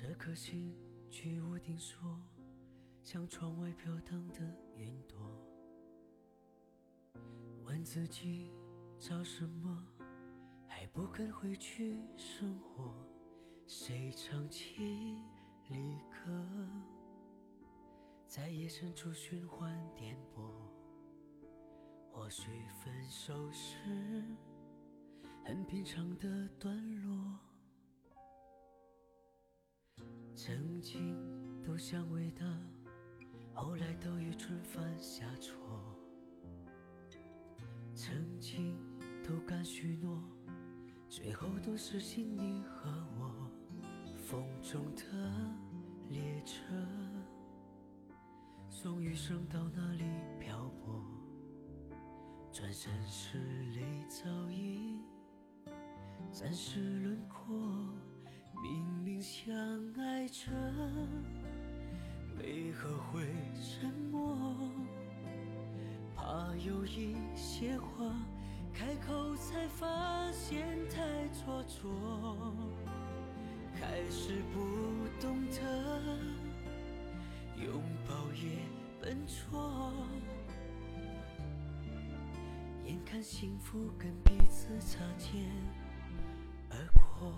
这颗心居无定所，像窗外飘荡的云朵。问自己找什么，还不肯回去生活。谁唱起离歌，在夜深处循环颠簸。或许分手是很平常的段落。曾经都想伟大，后来都愚蠢犯下错。曾经都敢许诺，最后都是心你和我。风中的列车，送余生到哪里漂泊？转身时泪早已暂时轮廓。明明相爱着，为何会沉默？怕有一些话开口才发现太做作，开始不懂得拥抱也笨拙，眼看幸福跟彼此擦肩而过。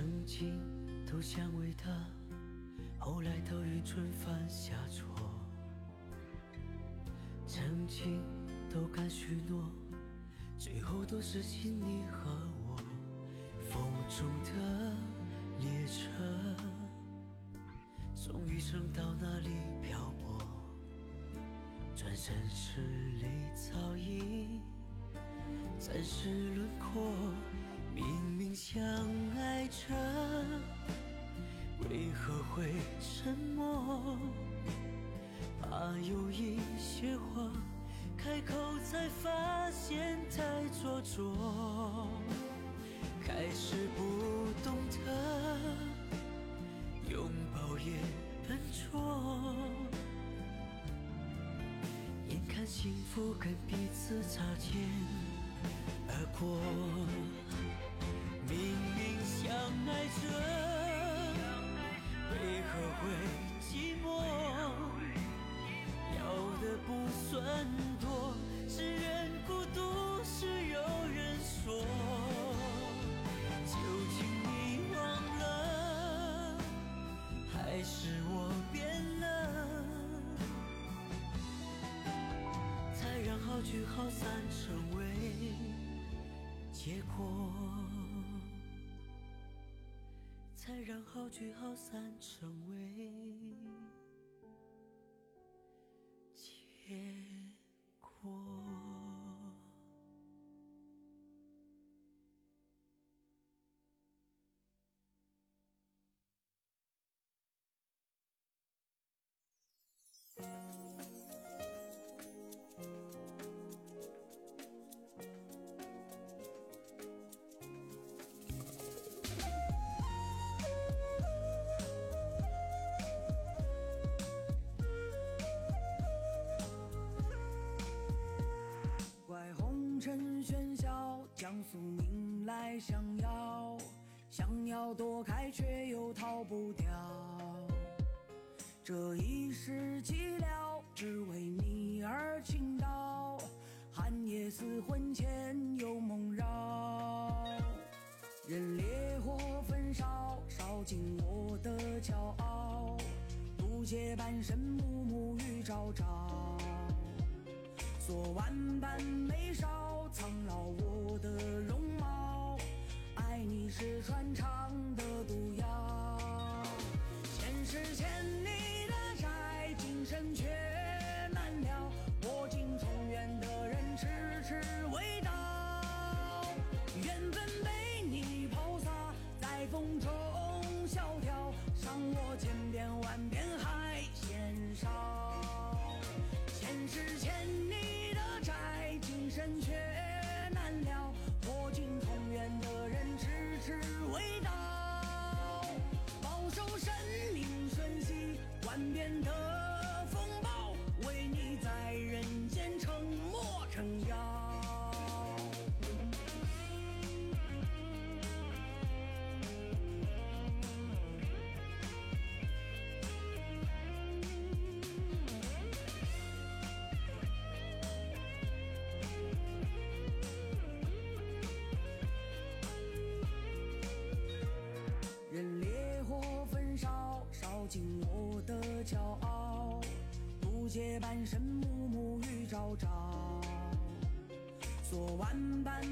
曾经都想为他，后来都愚蠢犯下错。曾经都敢许诺，最后都是心你和我。风中的列车，送余生到哪里漂泊？转身时泪早已暂时轮廓。明明相爱着，为何会沉默？怕有一些话开口才发现太做作，开始不懂得拥抱也笨拙，眼看幸福跟彼此擦肩而过。明明相爱着，为何会寂寞？要的不算多，是人孤独，是有人说。究竟你忘了，还是我变了？才让好聚好散成为结果。才让好聚好散成为结果。想界半生暮暮与朝朝，做万般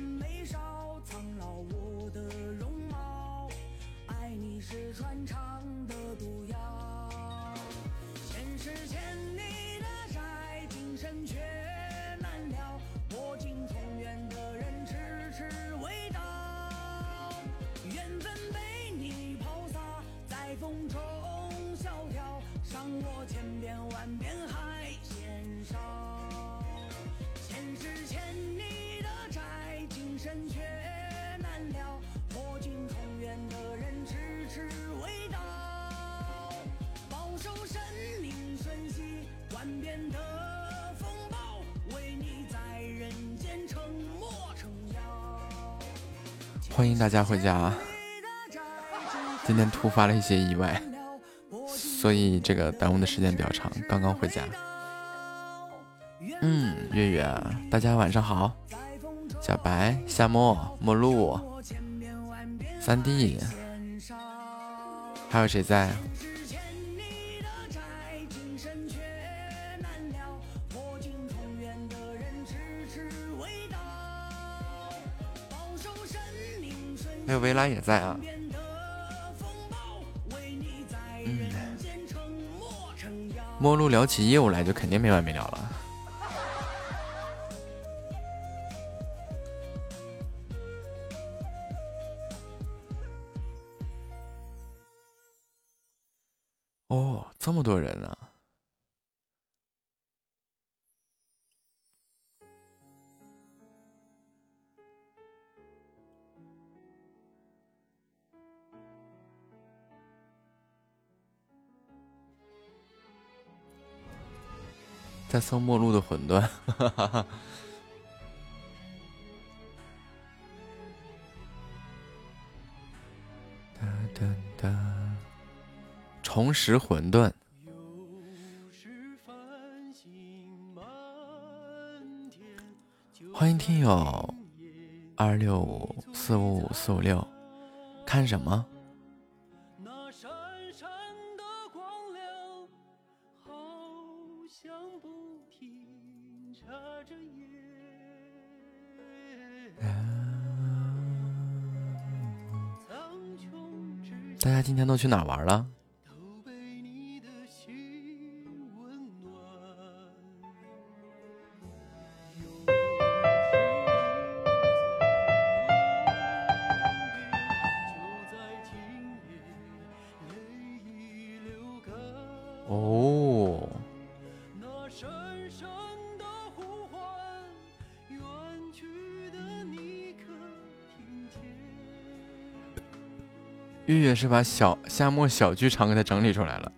欢迎大家回家！今天突发了一些意外，所以这个耽误的时间比较长，刚刚回家。嗯，月月，大家晚上好。小白、夏沫、陌路、三弟，还有谁在？还有维拉也在啊。嗯，陌路聊起业务来就肯定没完没了了。在搜陌路的魂断，哈哈哈。哒哒哒，重拾魂断。欢迎听友二六五四五五四五六，看什么？今天都去哪儿玩了？是把小夏末小剧场给他整理出来了。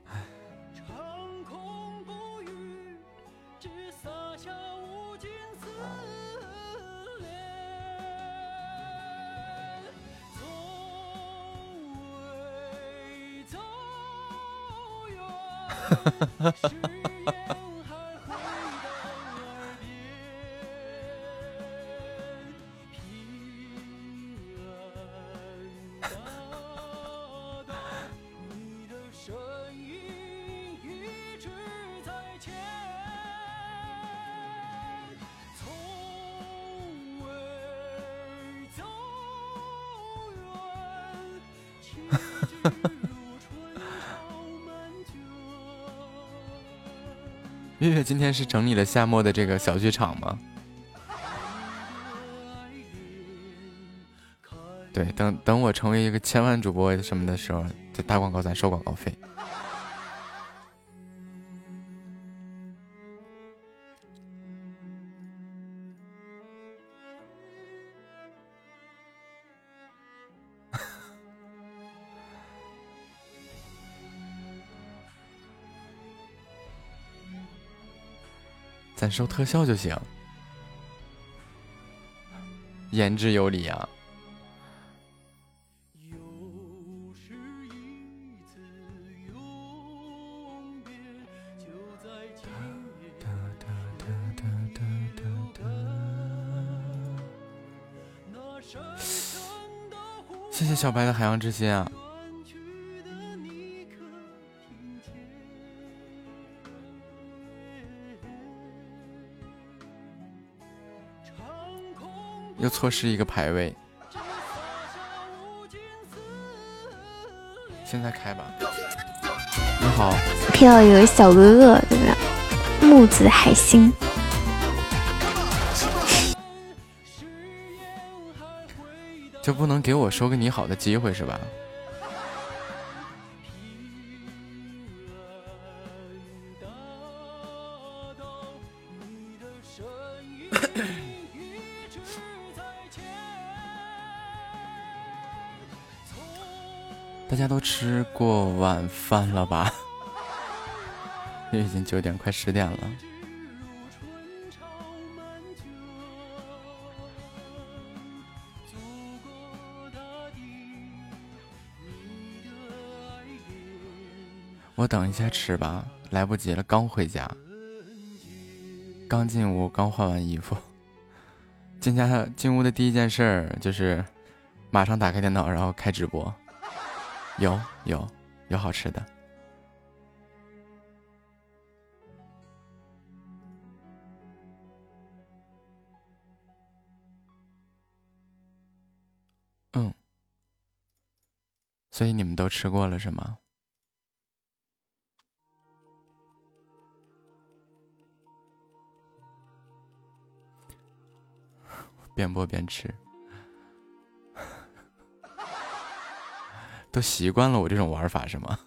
是整理了夏末的这个小剧场吗？对，等等我成为一个千万主播什么的时候，就打广告，咱收广告费。咱收特效就行，言之有理啊。谢谢小白的海洋之心啊！又错失一个排位。现在开吧。你好，皮到有个小哥哥，怎么样？木子海星。就不能给我说个你好的机会是吧？晚饭了吧？也已经九点快十点了。我等一下吃吧，来不及了，刚回家，刚进屋，刚换完衣服，进家进屋的第一件事就是马上打开电脑，然后开直播。有有有好吃的。嗯，所以你们都吃过了是吗？边播边吃，都习惯了我这种玩法是吗？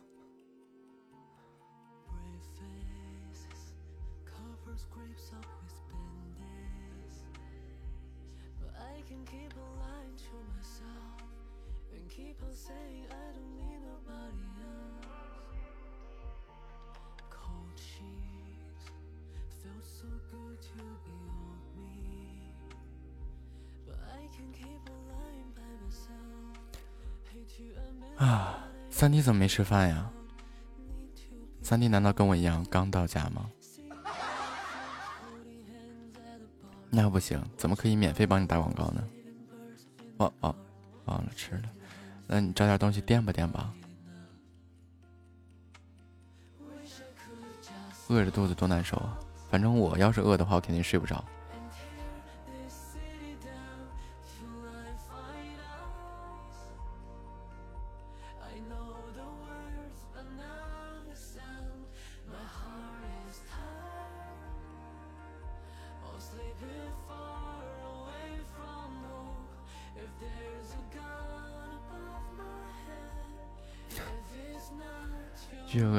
三弟怎么没吃饭呀？三弟难道跟我一样刚到家吗？那不行，怎么可以免费帮你打广告呢？哦哦，忘了吃了，那你找点东西垫吧垫吧。饿着肚子多难受啊！反正我要是饿的话，我肯定睡不着。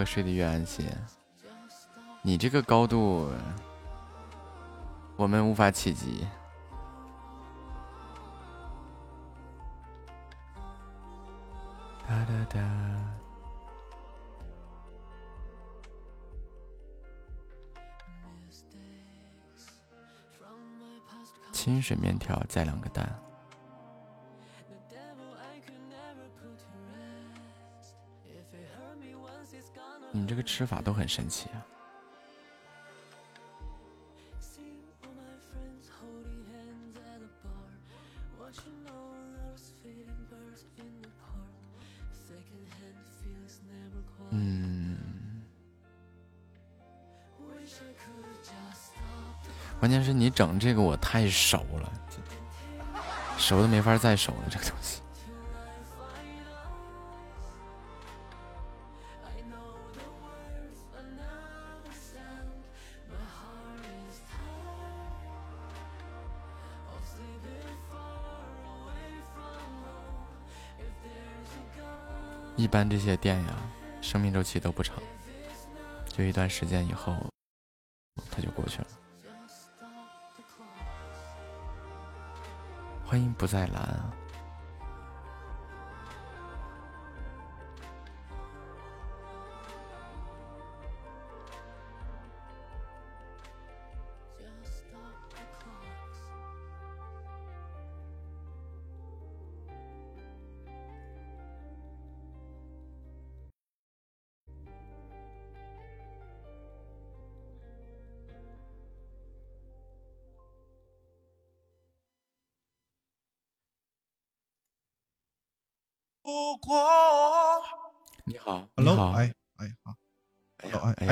越睡得越安心。你这个高度，我们无法企及。哒哒哒。清水面条加两个蛋。你这个吃法都很神奇啊！嗯，关键是你整这个我太熟了，熟的没法再熟了，这个东西。一般这些店呀，生命周期都不长，就一段时间以后，它就过去了。欢迎不再蓝。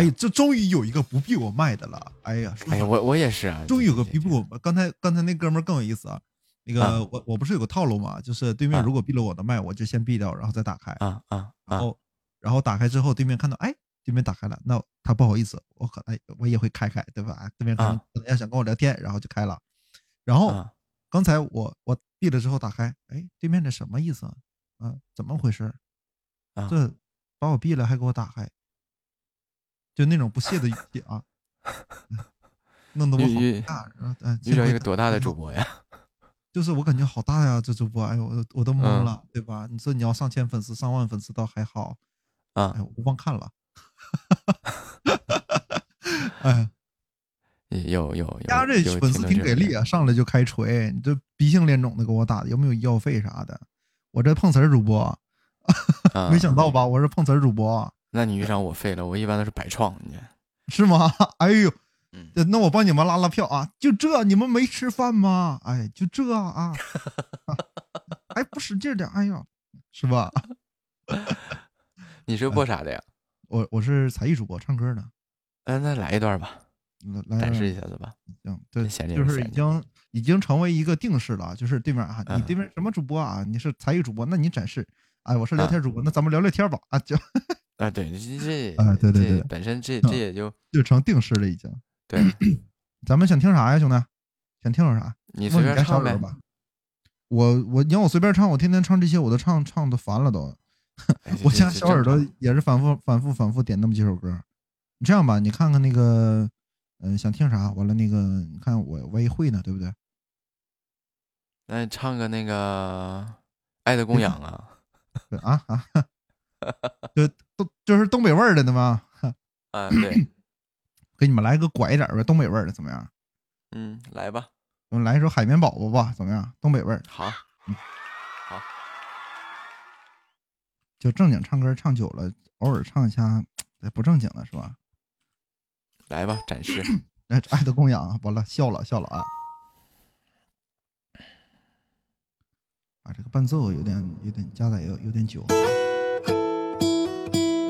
哎哎这终于有一个不闭我卖的了，哎呀，哎呀，我我也是啊，终于有个不必我，刚才刚才那哥们更有意思啊，那个、啊。我我不是有个套路嘛，就是对面啊。如果闭了我的麦，我就先闭掉，然后再打开，啊啊。啊。然后然后打开之后，对面看到哎，对面打开了，那他不好意思，我可哎我也会开开，对吧？对面可能啊。可能要想跟我聊天，然后就开了。然后啊。刚才我我闭了之后打开，哎，对面这什么意思啊？啊，怎么回事？啊。这把我闭了还给我打开，就那种不屑的语气啊，弄得我好遇到一个多大的主播呀？就是我感觉好大呀，这主播，哎呦，我都我都懵嗯了，对吧？你说你要上千粉丝、上万粉丝倒还好，啊哎，，我忘看了。哎，有有有，家这粉丝挺给力啊！啊，上来就开锤，你这鼻青脸肿的给我打的，有没有医药费啥的？我这碰瓷儿主播，啊没想到吧？我是碰瓷儿主播，那你遇上我废了，我一般都是百创，你是吗？哎呦，嗯那我帮你们拉拉票啊！就这，你们没吃饭吗？哎，就这啊，哎不使劲点？哎呦，是吧？你是播啥的呀？我我是才艺主播，唱歌的。嗯，那来一段吧，展示一下子吧。行，对，闲就是已经已经成为一个定式了，就是对面啊，你嗯对面什么主播啊？你是才艺主播，那你展示。哎，我是聊啊天主播，那咱们聊聊天吧。啊，就啊，对，这这哎对对这对本身这嗯这也就就成定式了，已经。对，咱们想听啥呀，兄弟？想听首啥？你随便唱呗。人吧。我我你让我随便唱，我天天唱这些，我都唱唱的烦了都。我家小耳朵也是反复反复反复点那么几首歌。你这样吧，你看看那个，嗯、想听啥？完了那个，你看我我也会呢，对不对？那唱个那个《爱的供养》啊，对啊啊，就东就是东北味儿的呢吗？啊，对，给你们来个拐一点儿呗，东北味儿的怎么样？嗯，来吧，我们来一首海绵宝宝吧，怎么样？东北味儿，好，嗯，好就正经唱歌唱久了，偶尔唱一下哎不正经的是吧？来吧，展示。来，爱的供养啊，完了笑了笑了啊！啊，这个伴奏有点有点加载有有点久，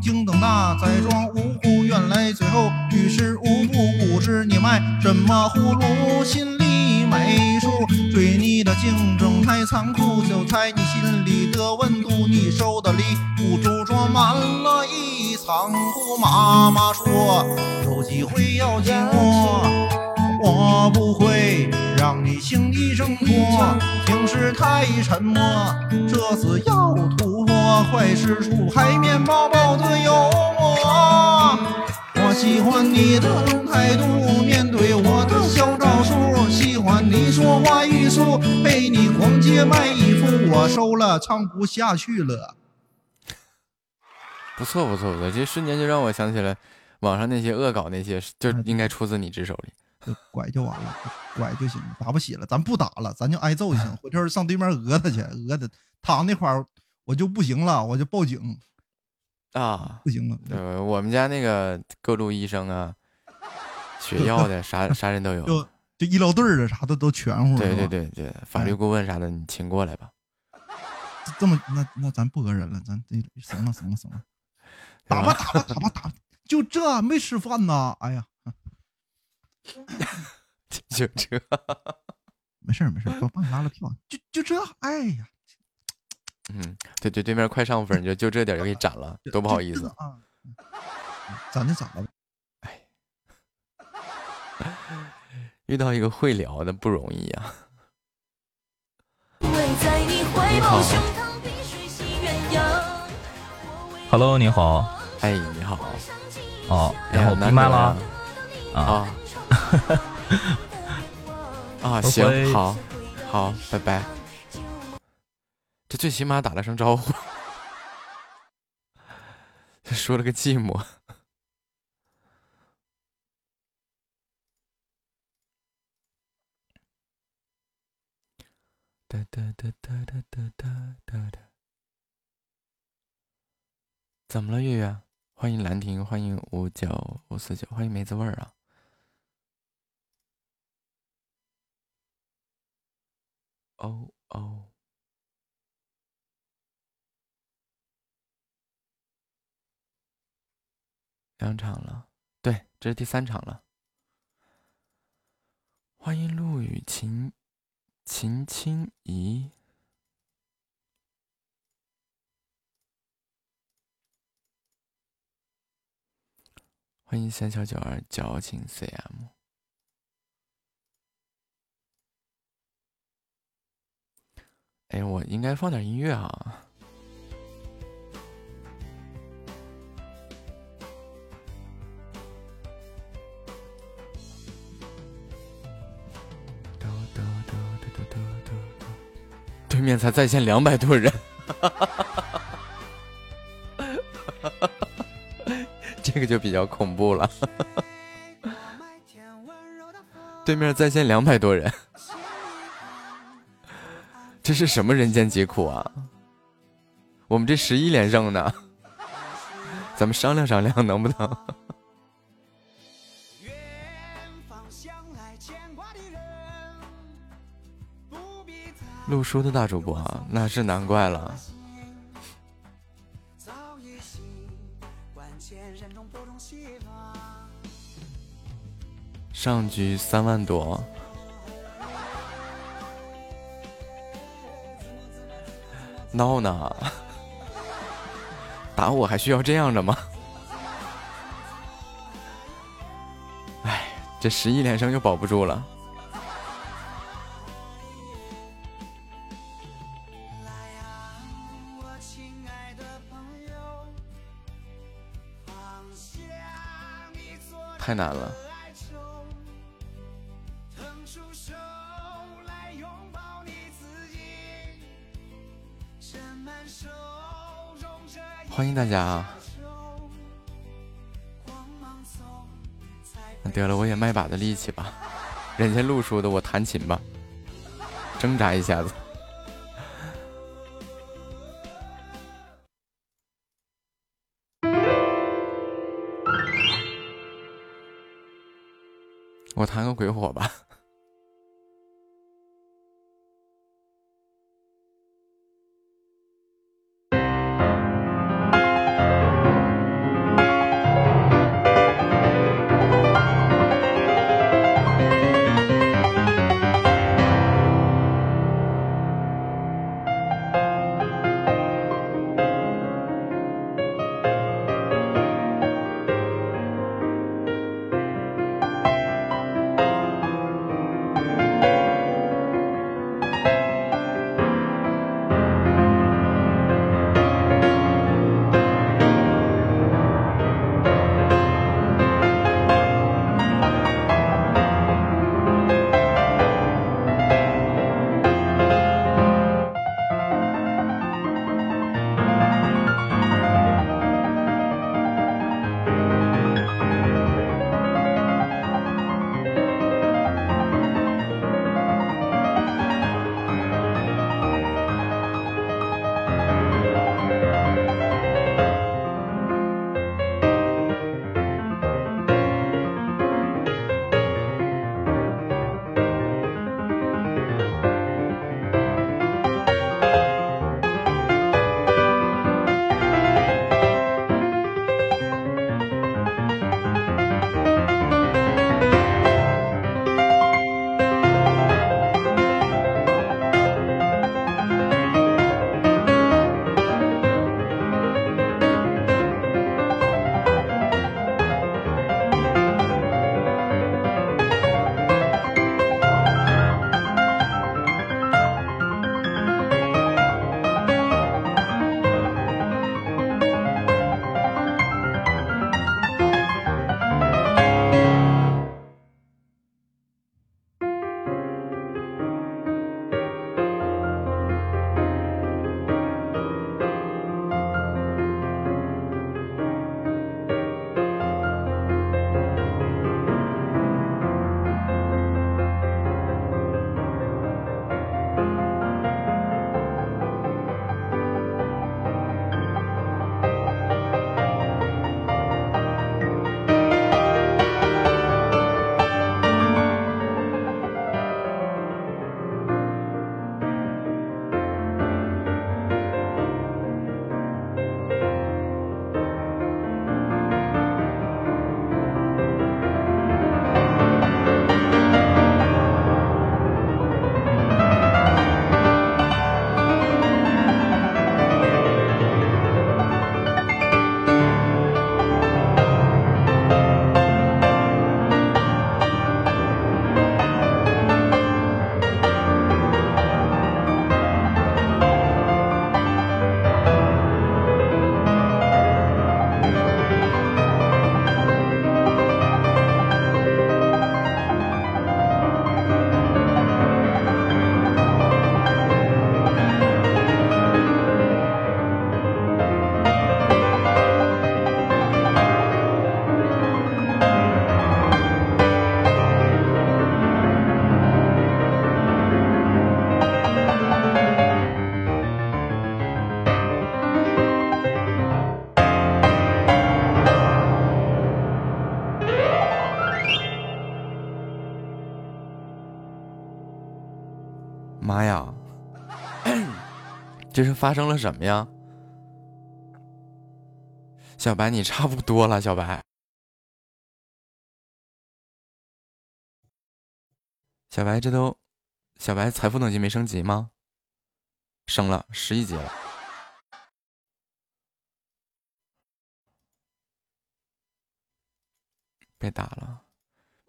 京灯大载装无辜，原来最后于事无补，不知你卖什么葫芦，心里没数。对你的竞争太残酷，就猜你心里的温度。你收的礼物就装满了一仓库。妈妈说有机会要紧握，我不会让你轻易挣脱。平时太沉默，这次要突破，快使出海绵宝宝的幽默。我喜欢你的态度，面对我的小招数，喜欢你说话语速，被你逛街买衣服，我收了，唱不下去了。不错不错不错，这瞬间就让我想起来网上那些恶搞那些，就应该出自你之手里。就拐就完了，拐就行，打不起了，咱不打了，咱就挨揍就行。回头上对面讹他去，讹他，躺那块儿我就不行了，我就报警，啊，不行了。呃，我们家那个各路医生啊，学药的啥 啥人都有。就就医疗队儿的啥的都全乎。对对，对对，法律顾问啥的，你请过来吧。这么那那咱不讹人了，咱这行了行了行了，打吧打吧打吧打吧，就这没吃饭呢，哎呀，就这，没事儿没事儿，我帮你拉拉票，就就这，哎呀，嗯，对对，对面快上分，就就这点就给斩了，多不好意思。啊。咱就咋了？遇到一个会聊的不容易啊。Hello，你好。哎，你好。哦，然后闭麦了啊。啊行，好，好，拜拜。这最起码打了声招呼，说了个寂寞。哒哒哒哒哒哒哒哒。怎么了，月月？欢迎兰亭，欢迎五九五四九，欢迎梅子味儿啊！哦哦，两场了，对，这是第三场了。欢迎陆雨晴。秦青怡，欢迎三小九儿矫情 CM。哎，我应该放点音乐啊。对面才在线两百多人，这个就比较恐怖了。对面在线两百多人，这是什么人间疾苦啊？我们这十一连胜呢，咱们商量商量能不能？录书的大主播，那是难怪了。上局三万多，闹呢？打我还需要这样的吗？哎，这十一连胜又保不住了。太难了。欢迎大家啊！得了，我也卖把子力气吧。人家录书的，我弹琴吧，挣扎一下子。我弹个鬼火吧。这是发生了什么呀？小白，你差不多了，小白。小白，这都，小白财富等级没升级吗？升了，十一级了。被打了，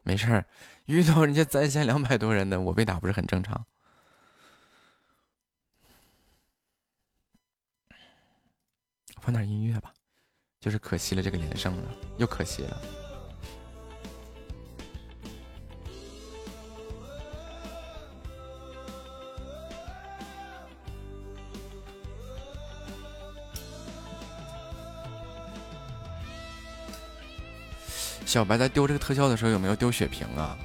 没事儿。遇到人家在线两百多人的，我被打不是很正常。放点音乐吧，就是可惜了这个连胜了，又可惜了。小白在丢这个特效的时候有没有丢血瓶啊？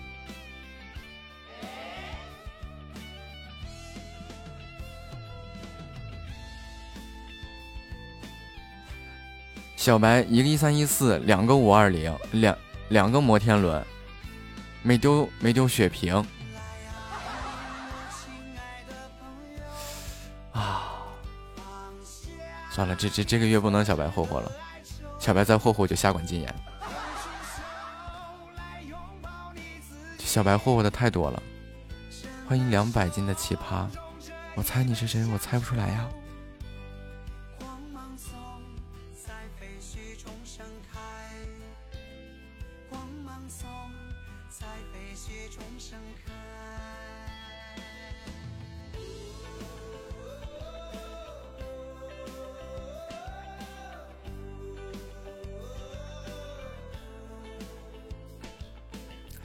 小白一个一三一四，两个五二零，两两个摩天轮，没丢没丢血瓶啊！算了，这这这个月不能小白霍霍了，小白再霍霍就下管禁言。小白霍霍的太多了，欢迎两百斤的奇葩，我猜你是谁？我猜不出来呀。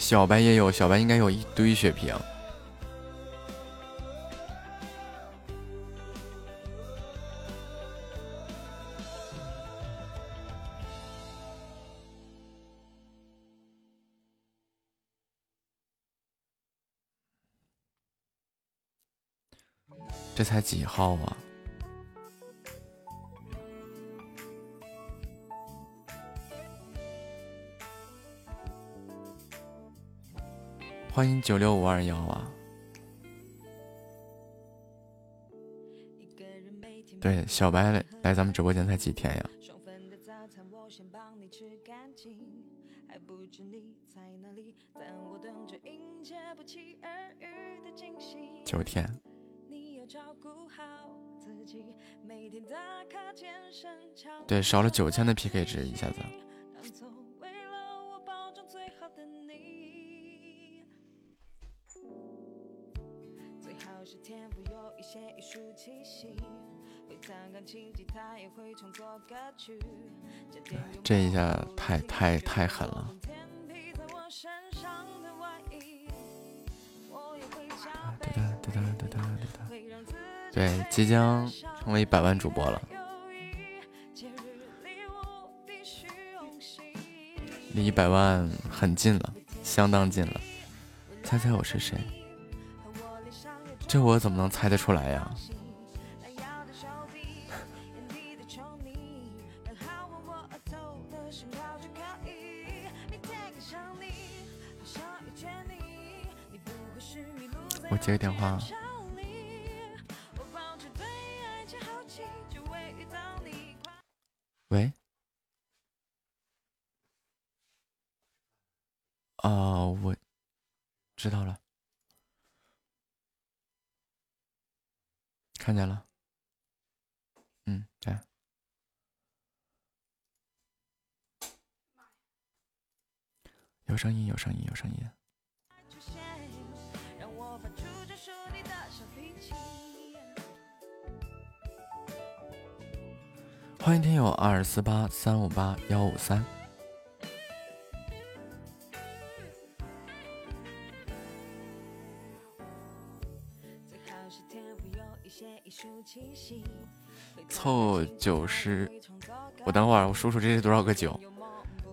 小白也有，小白应该有一堆血瓶。这才几号啊？欢迎九六五二幺啊！对，小白来咱们直播间才几天呀？九天。对，少了九千的 PK 值，一下子。这一下太太太狠了！对，即将成为百万主播了，离一百万很近了，相当近了。猜猜我是谁？这我怎么能猜得出来呀？我接个电话。喂。啊，我知道了，看见了。嗯，对。有声音，有声音，有声音。欢迎听友二四八三五八幺五三。凑九十，我等会儿我数数这是多少个九？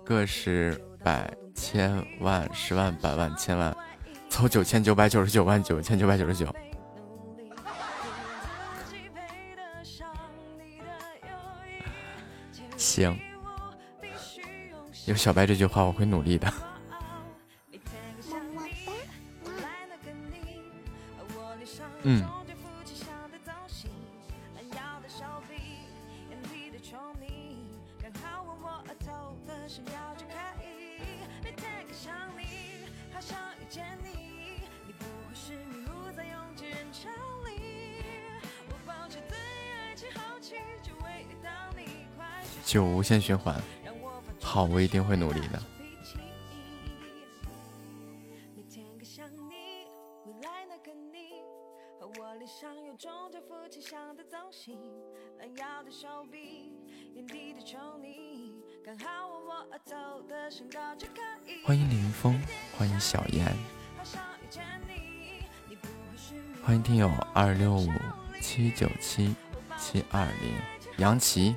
个十百千万十万百万千万，凑九千九百九十九万九千九百九十九。行，有小白这句话，我会努力的。嗯。就无限循环。好，我一定会努力的。欢迎林峰，欢迎小燕，欢迎听友二六五七九七七二零杨琪。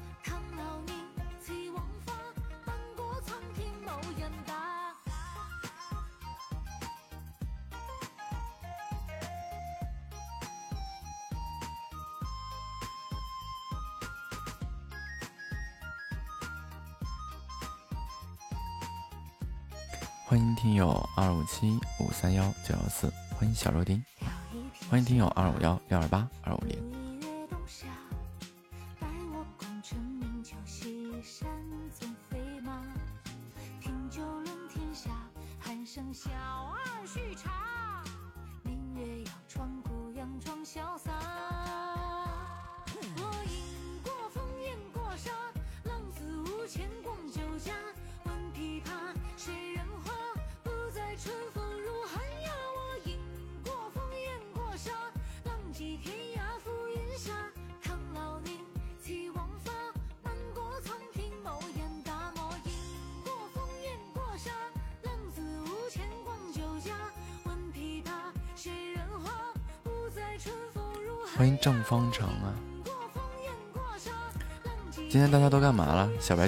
三幺九幺四，欢迎小肉丁，欢迎听友二五幺六二八二五零。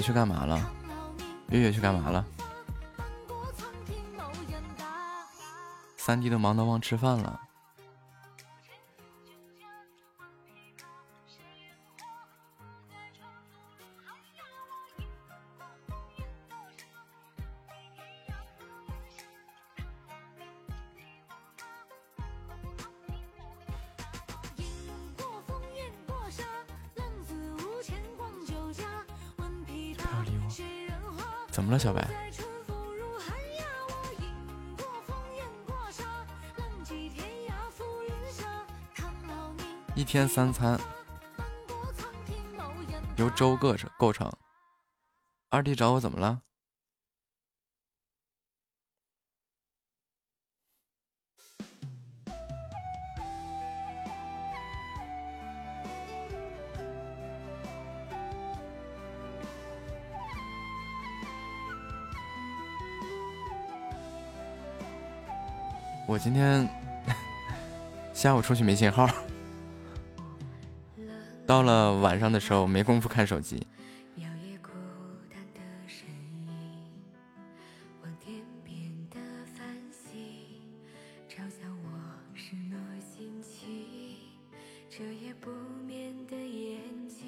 去干嘛了？月月去干嘛了？三弟都忙得忘吃饭了。怎么了小白，一天三餐由粥构成构成。二弟找我怎么了？今天 下午出去没信号，到了晚上的时候没工夫看手机。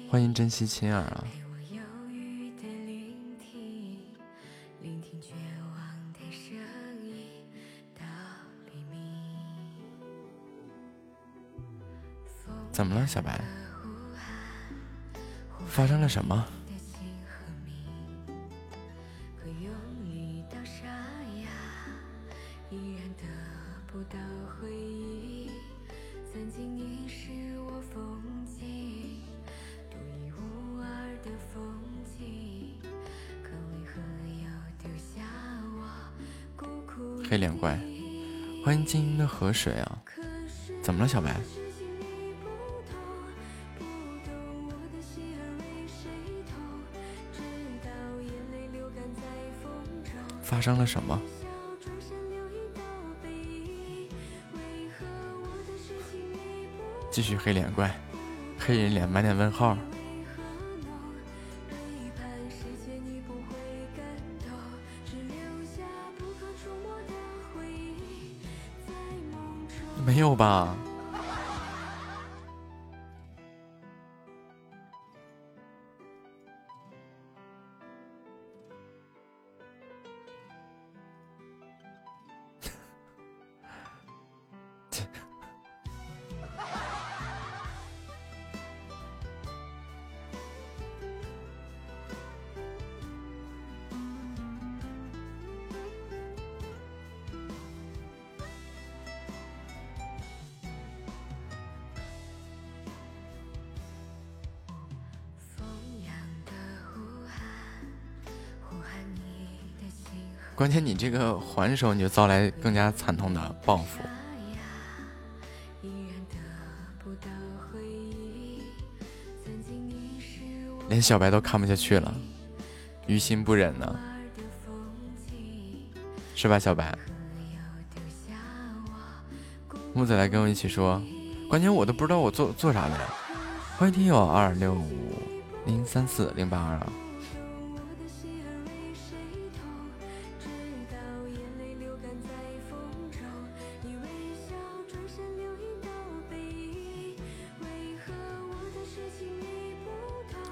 欢迎珍惜亲儿啊！小白？发生了什么？黑脸怪，欢迎晶莹的河水啊！怎么了，小白？发生了什么？继续黑脸怪，黑人脸，满脸问号。没有吧？关键你这个还手，你就遭来更加惨痛的报复。连小白都看不下去了，于心不忍呢，是吧，小白？木子来跟我一起说，关键我都不知道我做做啥的。欢迎听友二六五零三四零八二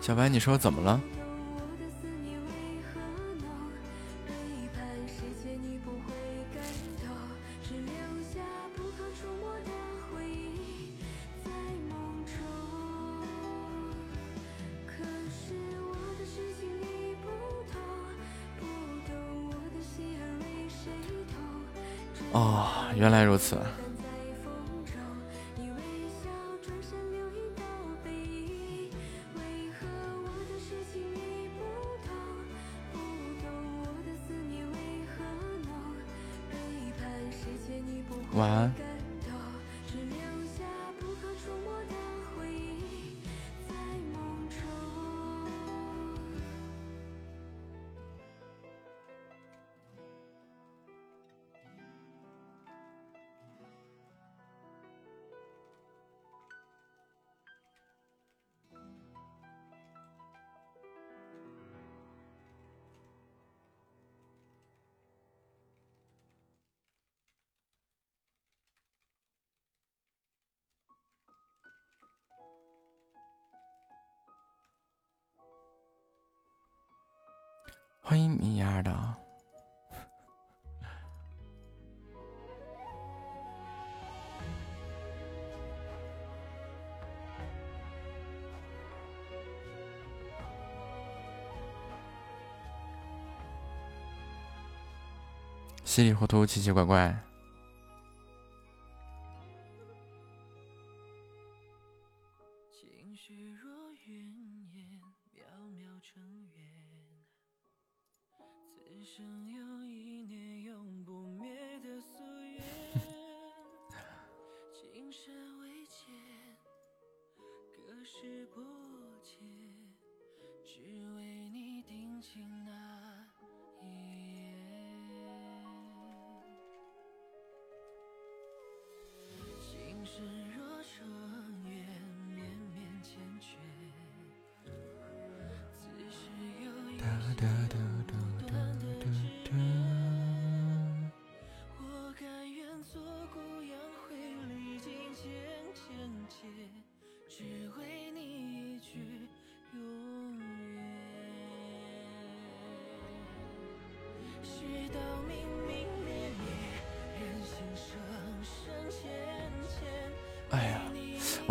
小白，你说怎么了？稀里糊涂，奇奇怪怪。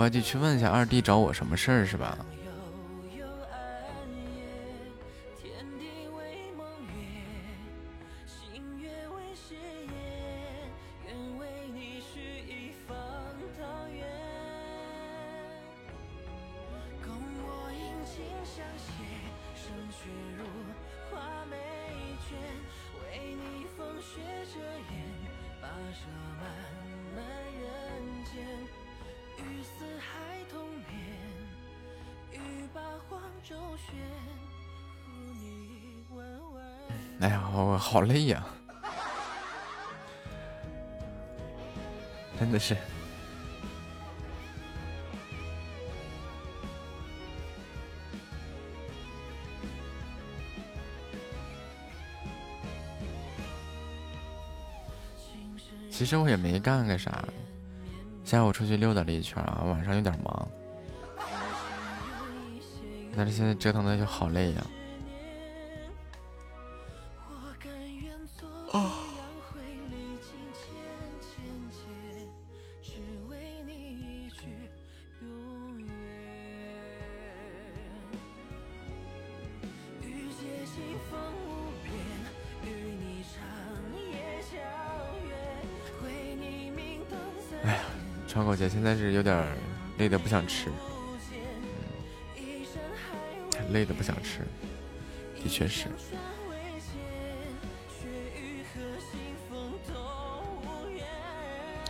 我还得去问一下二弟找我什么事儿是吧？好累呀，真的是。其实我也没干个啥，下午出去溜达了一圈啊，晚上有点忙，但是现在折腾的就好累呀。想吃，嗯累的不想吃，的确是。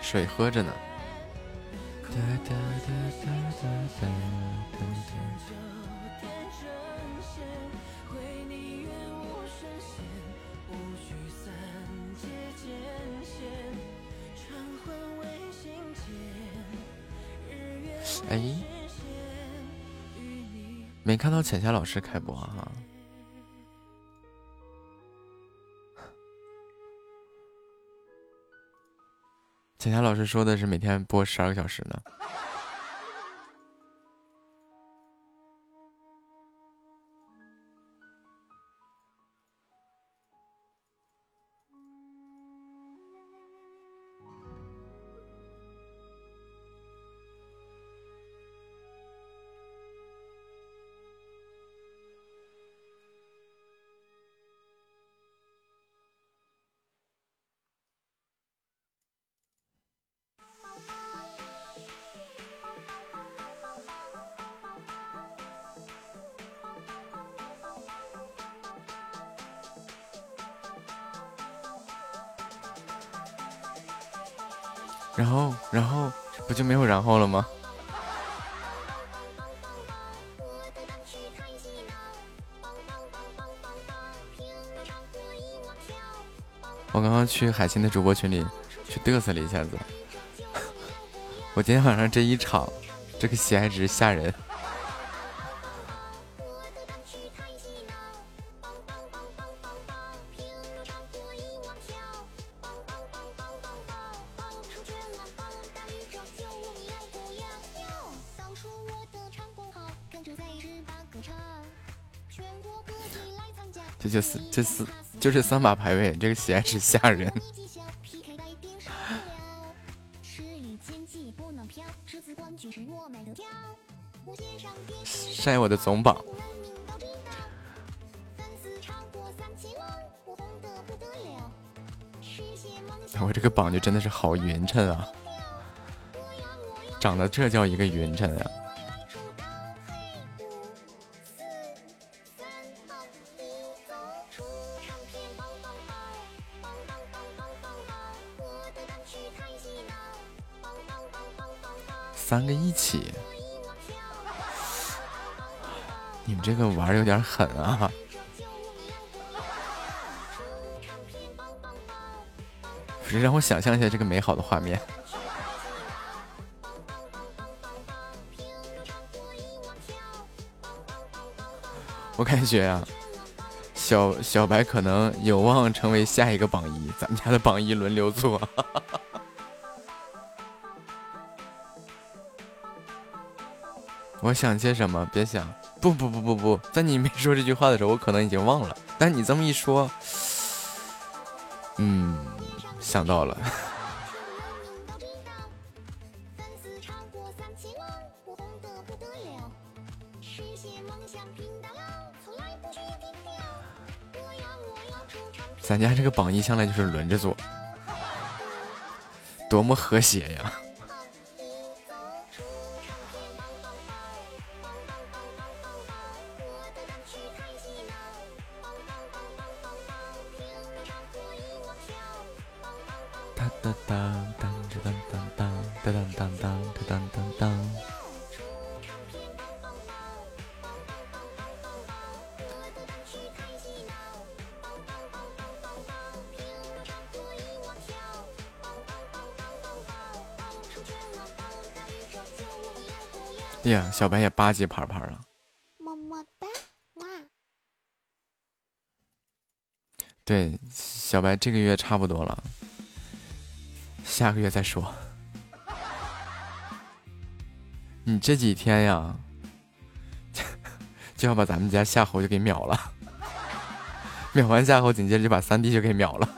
水喝着呢。浅夏老师开播哈，浅夏老师说的是每天播十二个小时呢。去海清的主播群里去嘚瑟了一下子，我今天晚上这一场，这个喜爱值吓人。这四这四就是三把排位，这个喜爱值吓人。晒我的总榜，我这个榜就真的是好匀称啊，长得这叫一个匀称啊。三个一起，你们这个玩有点狠啊！不是让我想象一下这个美好的画面。我感觉啊，小小白可能有望成为下一个榜一，咱们家的榜一轮流做。我想些什么，别想。不不不不不，在你没说这句话的时候，我可能已经忘了。但你这么一说。嗯。想到了。咱家这个榜一向来就是轮着做。多么和谐呀。小白也八级牌牌了。么么哒，哇！对，小白这个月差不多了，下个月再说。你这几天呀，就要把咱们家夏侯就给秒了，秒完夏侯，紧接着就把三弟就给秒了。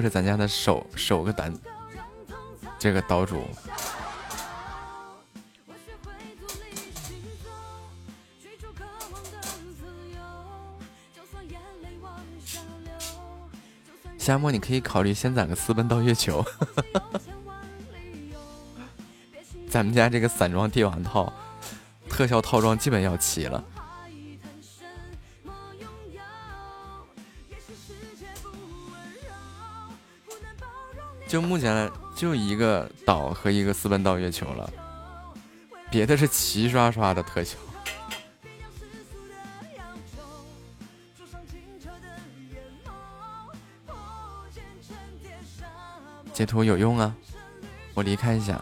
是咱家的首首个单，这个岛主。夏沫，你可以考虑先攒个私奔到月球。咱们家这个散装帝王套特效套装基本要齐了。就目前就一个岛和一个私奔到月球了，别的是齐刷刷的特效。截图有用啊，我离开一下。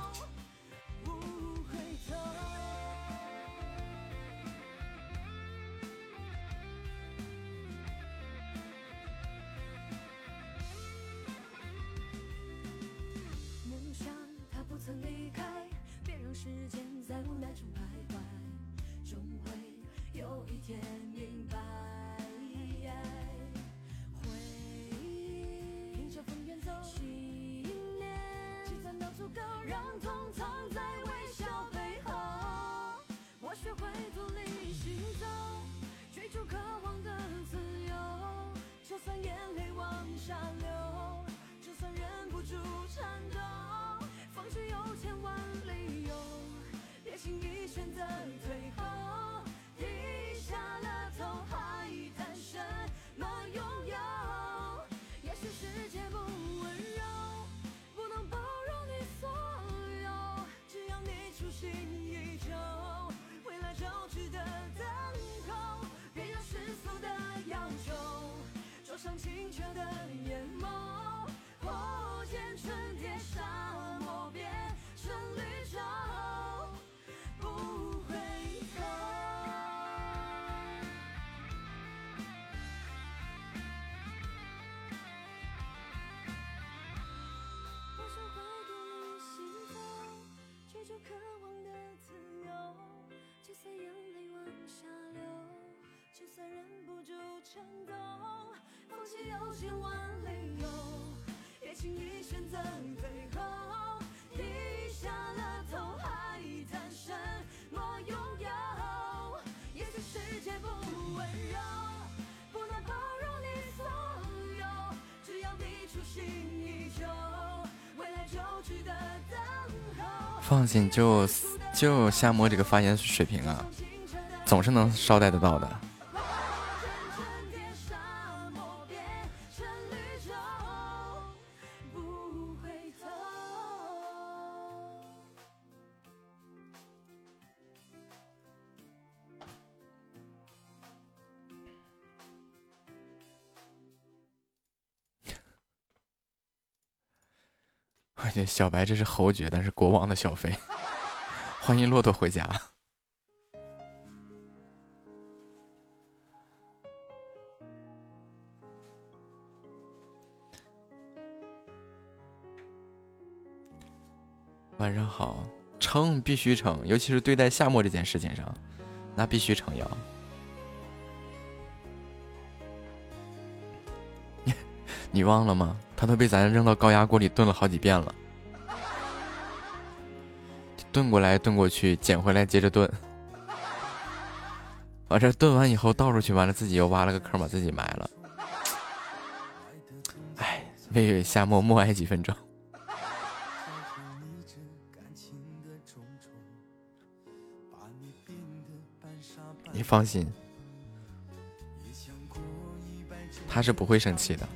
就渴望的自由，就算眼泪往下流，就算忍不住颤抖，放弃有千万理由，也请你选择背后。低下了头，还谈什么拥有？也许世界不温柔，不能包容你所有，只要你初心依旧，未来就值得等。放心就夏沫这个发言水平啊，总是能捎带得到的。小白这是侯爵，但是国王的小飞。欢迎骆驼回家。晚上好，撑必须撑，尤其是对待夏末这件事情上，那必须撑腰。你忘了吗？他都被咱扔到高压锅里炖了好几遍了，炖过来炖过去，捡回来接着炖。完这炖完以后倒出去，完了自己又挖了个坑把自己埋了。哎，为夏沫默哀几分钟。你放心，他是不会生气的。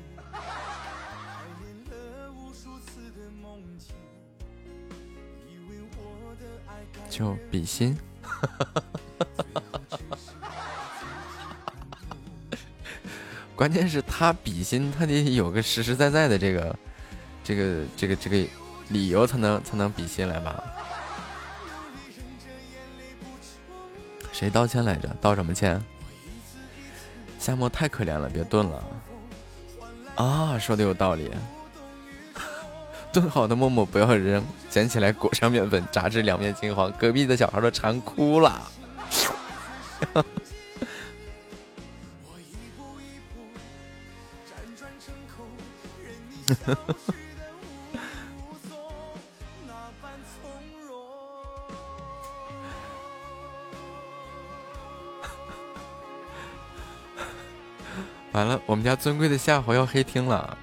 就比心，关键是他比心，他得有个实实在在的这个、这个、这个、这个理由，才能才能比心来吧。谁道歉来着？道什么歉？夏沫太可怜了，别炖了。啊，说的有道理。炖好的馍馍不要扔，捡起来裹上面粉，炸至两面金黄。隔壁的小孩都馋哭了。完了，我们家尊贵的夏侯要黑厅了。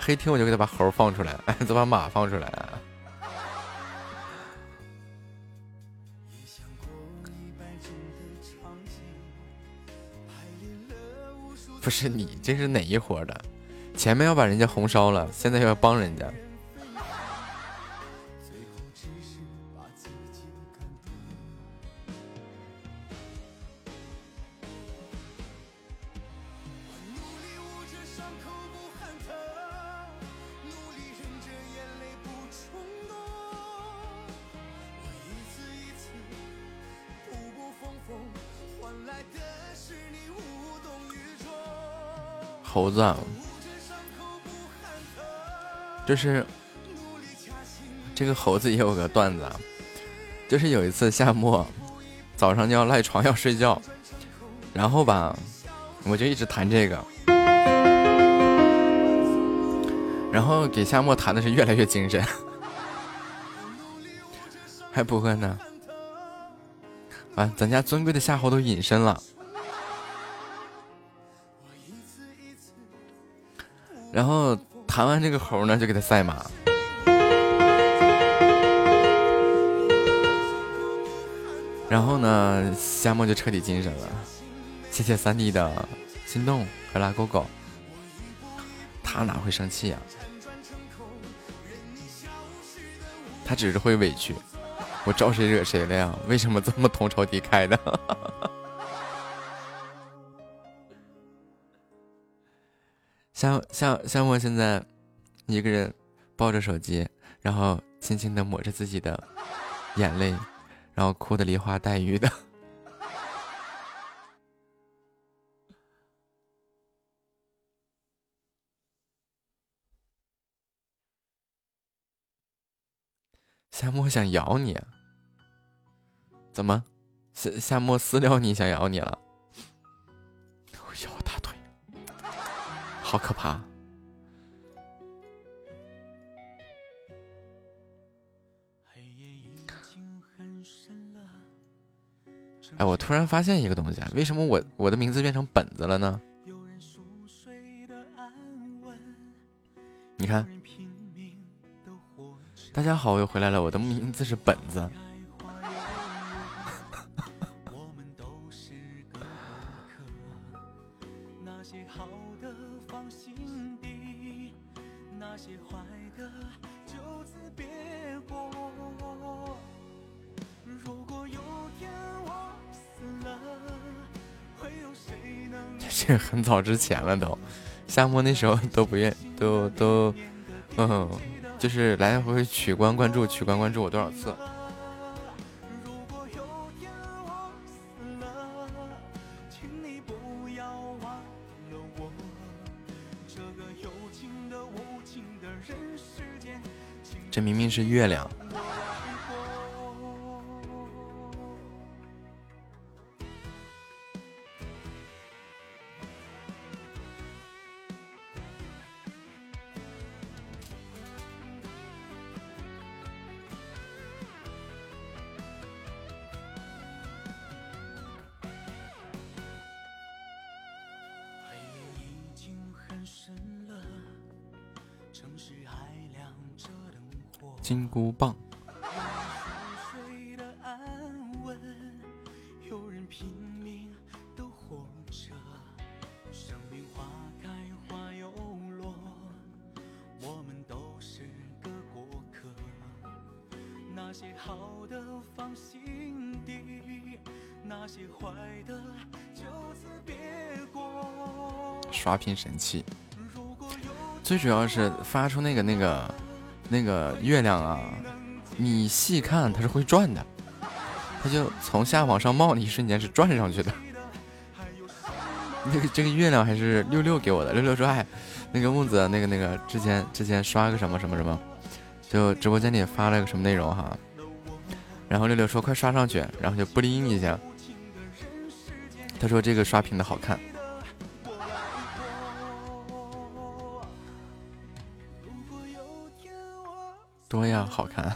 黑厅我就给他把猴放出来，哎，再把马放出来。不是你，这是哪一伙的？前面要把人家红烧了，现在又要帮人家。就是这个猴子也有个段子，就是有一次夏末早上就要赖床要睡觉，然后吧，我就一直弹这个，然后给夏末弹的是越来越精神，还不会呢，啊，咱家尊贵的夏侯都隐身了。然后弹完这个猴呢，就给他赛马。然后呢，夏沫就彻底精神了。谢谢三弟的心动和拉勾勾。他哪会生气呀？他只是会委屈。我招谁惹谁了呀？为什么这么同仇敌忾的？像像像我现在一个人抱着手机，然后轻轻的抹着自己的眼泪，然后哭的梨花带雨的。夏沫想咬你，怎么？夏夏沫私聊你，想咬你了？好可怕！哎，我突然发现一个东西啊，为什么我我的名字变成本子了呢？你看，大家好，我又回来了，我的名字是本子。很早之前了都，夏末那时候都不愿，都都，嗯，就是来回取关关注，取关关注我多少次？这明明是月亮。此别过。刷屏神器。最主要是发出那个那个那个月亮啊，你细看它是会转的，它就从下往上冒的一瞬间是转上去的。那个这个月亮还是六六给我的，六六说哎，那个木子那个那个之前之前刷个什么什么什么，就直播间里发了个什么内容哈，然后六六说快刷上去，然后就不灵一下，他说这个刷屏的好看。好看。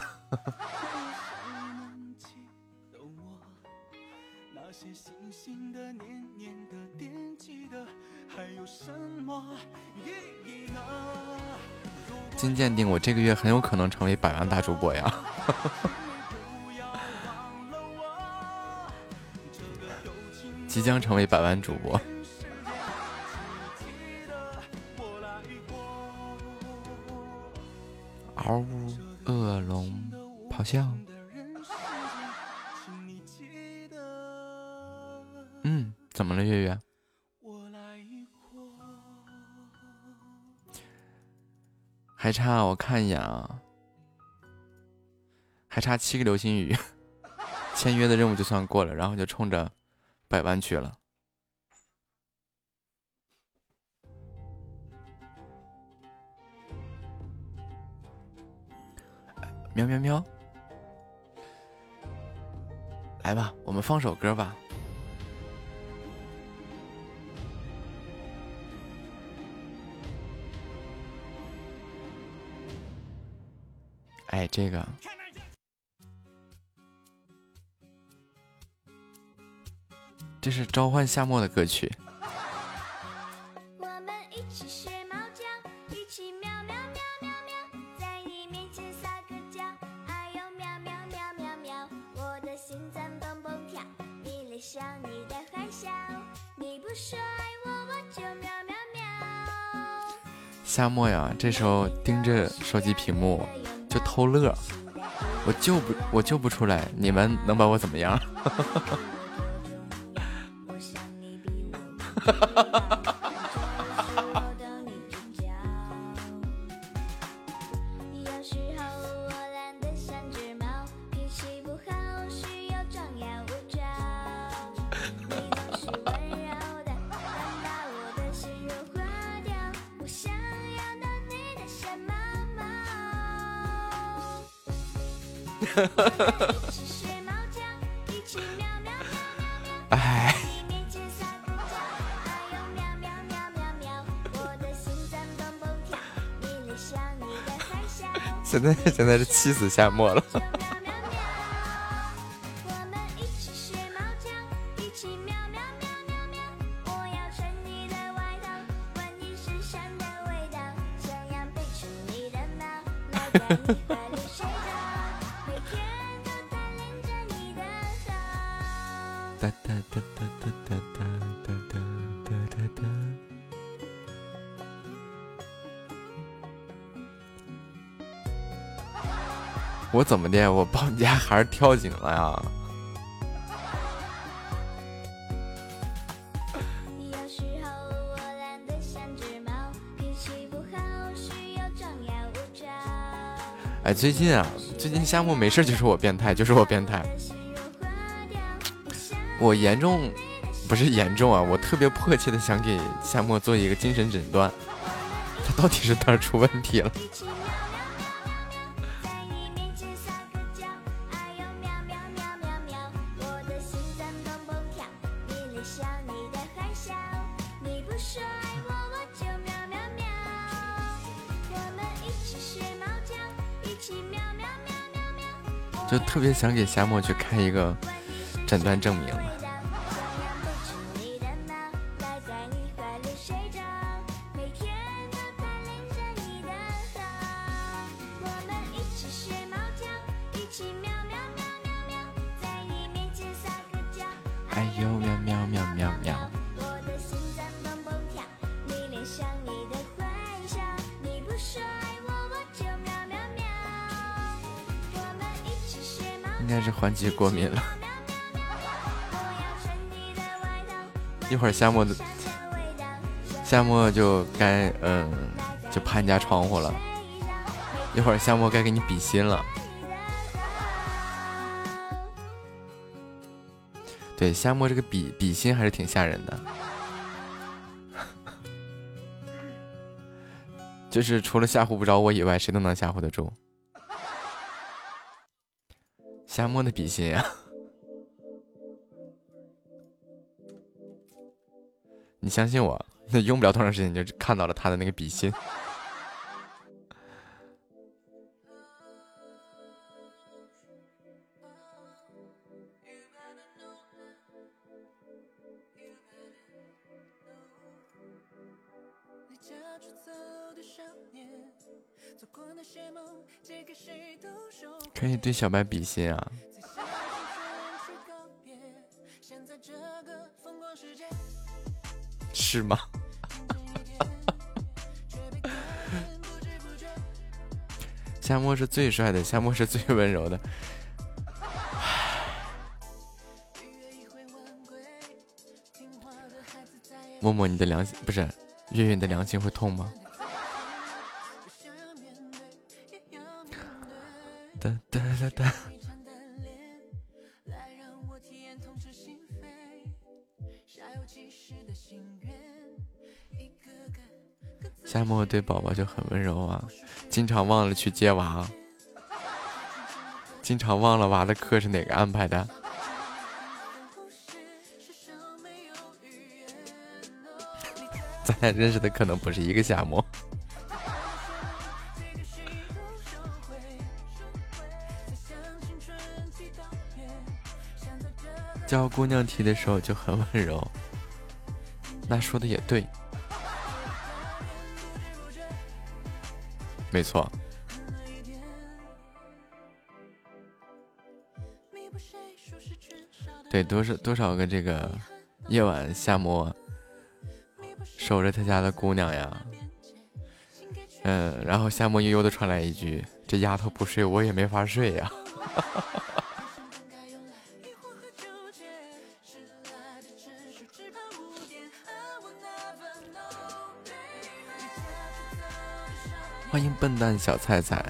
经鉴定，我这个月很有可能成为百万大主播呀！即将成为百万主播。还差我看一眼啊，还差七个流星雨，签约的任务就算过了，然后就冲着百万去了。喵喵喵，来吧，我们放首歌吧。哎这个。这是召唤夏末的歌曲。夏末呀这时候盯着手机屏幕就偷乐，我救不我救不出来，你们能把我怎么样？哈哈哈哈哈在 现在是妻子夏末了。我怎么的？我报你家还是跳井了呀？哎，最近啊，最近夏末没事就说我变态，就说我变态。我严重不是严重啊，我特别迫切的想给夏末做一个精神诊断，他到底是哪儿出问题了？特别想给夏沫去开一个诊断证明。就过敏了。一会儿夏沫的夏沫就该嗯，就趴你家窗户了。一会儿夏沫该给你比心了。对，夏沫这个比比心还是挺吓人的，就是除了吓唬不着我以外，谁都能吓唬得住。瞎摸的笔芯呀，你相信我，那用不了多长时间，你就看到了他的那个笔芯。可以对小白比心啊！是吗？夏沫是最帅的，夏沫是最温柔的。默默，你的良心不是月月，你的良心会痛吗？哒哒哒哒。夏沫对宝宝就很温柔啊，经常忘了去接娃，经常忘了娃的课是哪个安排的。咱俩认识的可能不是一个夏沫。教姑娘提的时候就很温柔，那说的也对，没错。对，多少多少个这个夜晚，夏沫守着他家的姑娘呀，嗯，然后夏沫悠悠的传来一句：“这丫头不睡，我也没法睡呀。” 欢迎笨蛋小菜菜。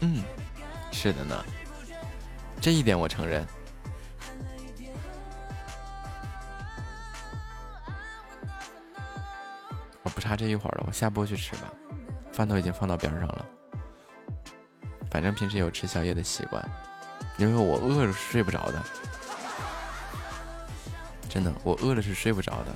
嗯，是的呢，这一点我承认。我不差这一会儿了，我下播去吃吧，饭都已经放到边上了。反正平时有吃宵夜的习惯，因为我饿了是睡不着的，真的，我饿了是睡不着的。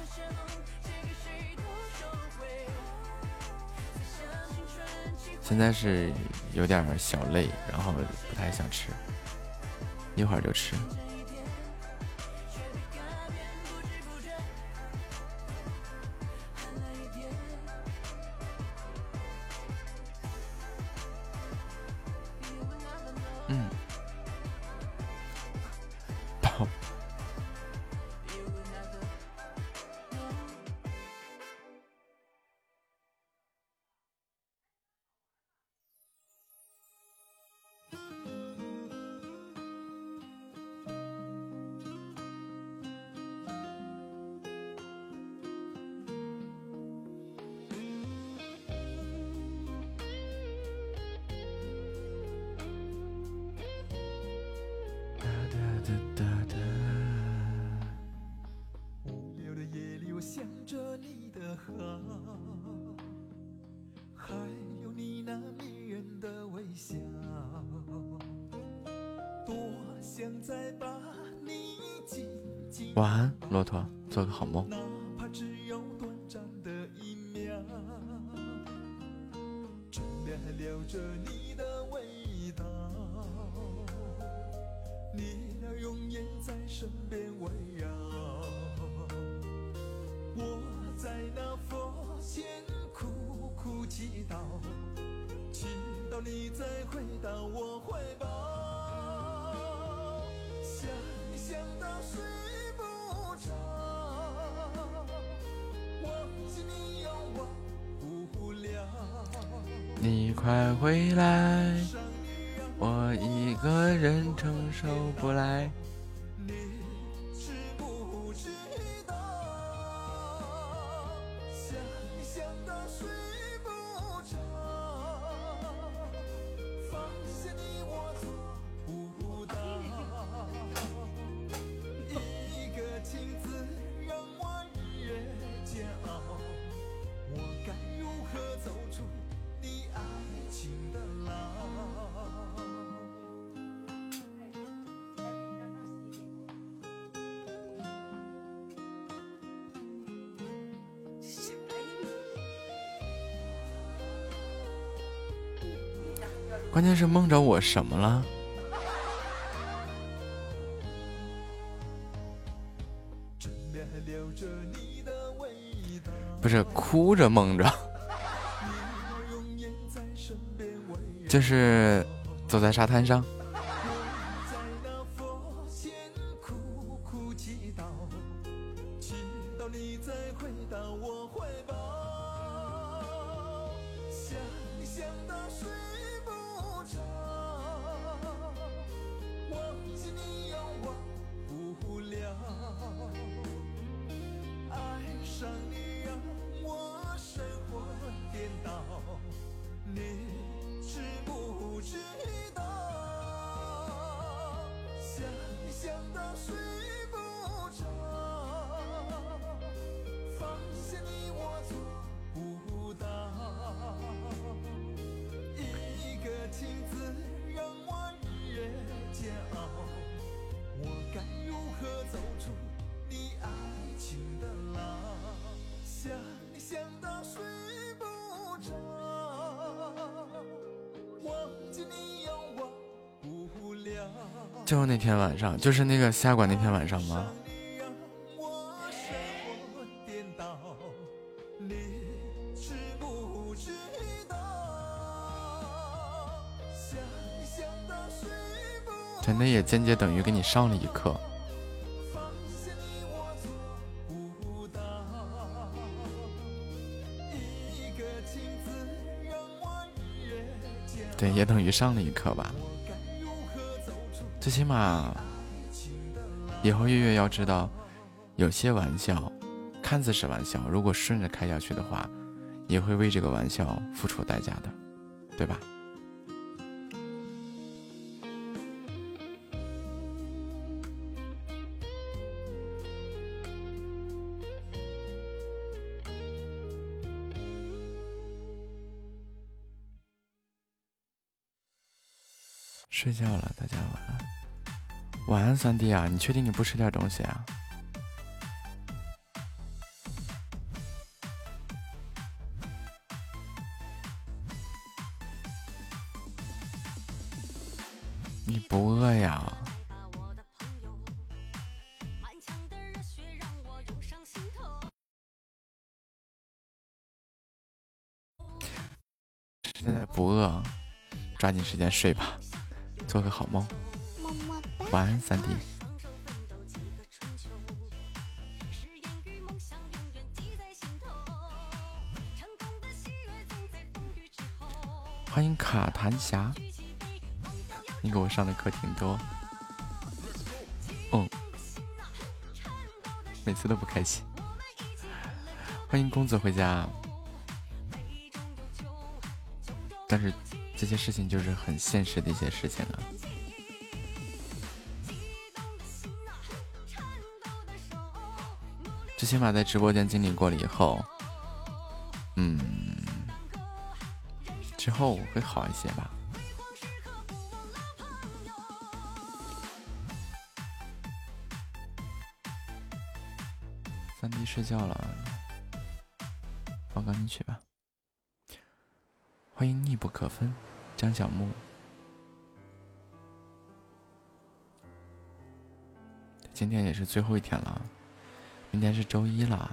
现在是有点小累，然后不太想吃，一会儿就吃。关键是梦着我什么了？不是哭着梦着，就是走在沙滩上。就是那个下馆那天晚上吗？真的也间接等于给你上了一课。对，也等于上了一课吧。最起码，以后月月要知道，有些玩笑看似是玩笑，如果顺着开下去的话，也会为这个玩笑付出代价的，对吧？三弟啊！你确定你不吃点东西啊？你不饿呀？现在不饿，抓紧时间睡吧，做个好梦。晚安，三弟。欢迎卡谭侠，你给我上的课挺多。嗯，每次都不开心。欢迎公子回家。但是这些事情就是很现实的一些事情啊。起码在直播间经历过了以后，嗯，之后会好一些吧。三弟睡觉了，放钢琴曲吧。欢迎密不可分，张小木。今天也是最后一天了，明天是周一了，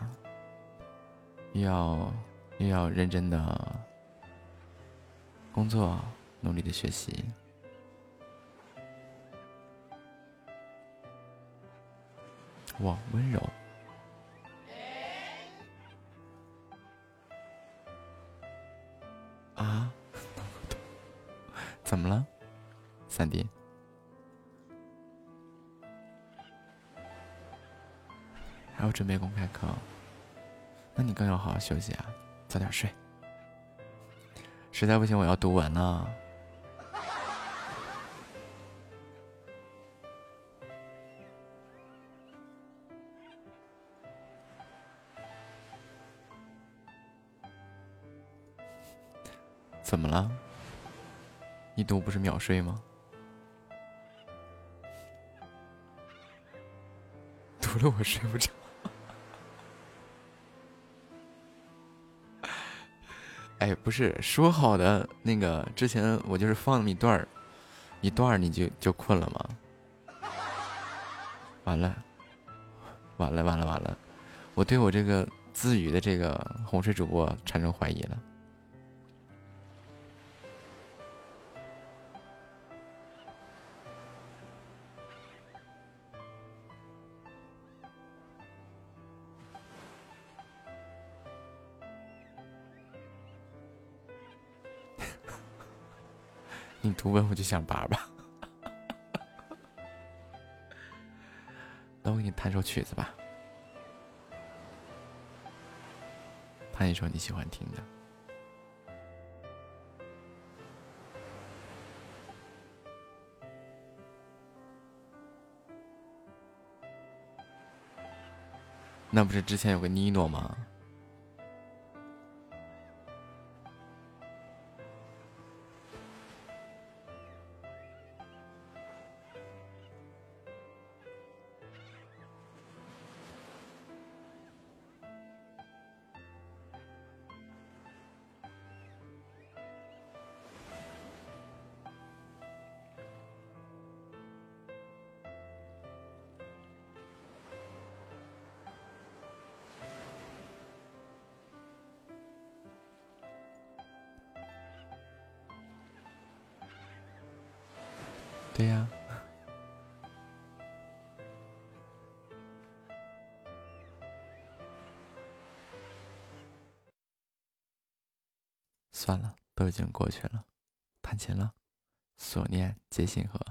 又要又要认真的工作，努力的学习。哇，温柔。啊？怎么了，三弟？准备公开课，那你更要好好休息啊，早点睡。实在不行，我要读文了。怎么了？一读不是秒睡吗？读了我睡不着。哎，不是说好的那个之前我就是放一段儿，一段儿你就就困了吗？完了，完了，完了，完了！我对我这个自娱的这个哄睡主播产生怀疑了。不问我就想叭叭，等我给你弹首曲子吧，弹一首你喜欢听的。那不是之前有个妮诺吗？已经过去了，弹琴了，所念皆星河。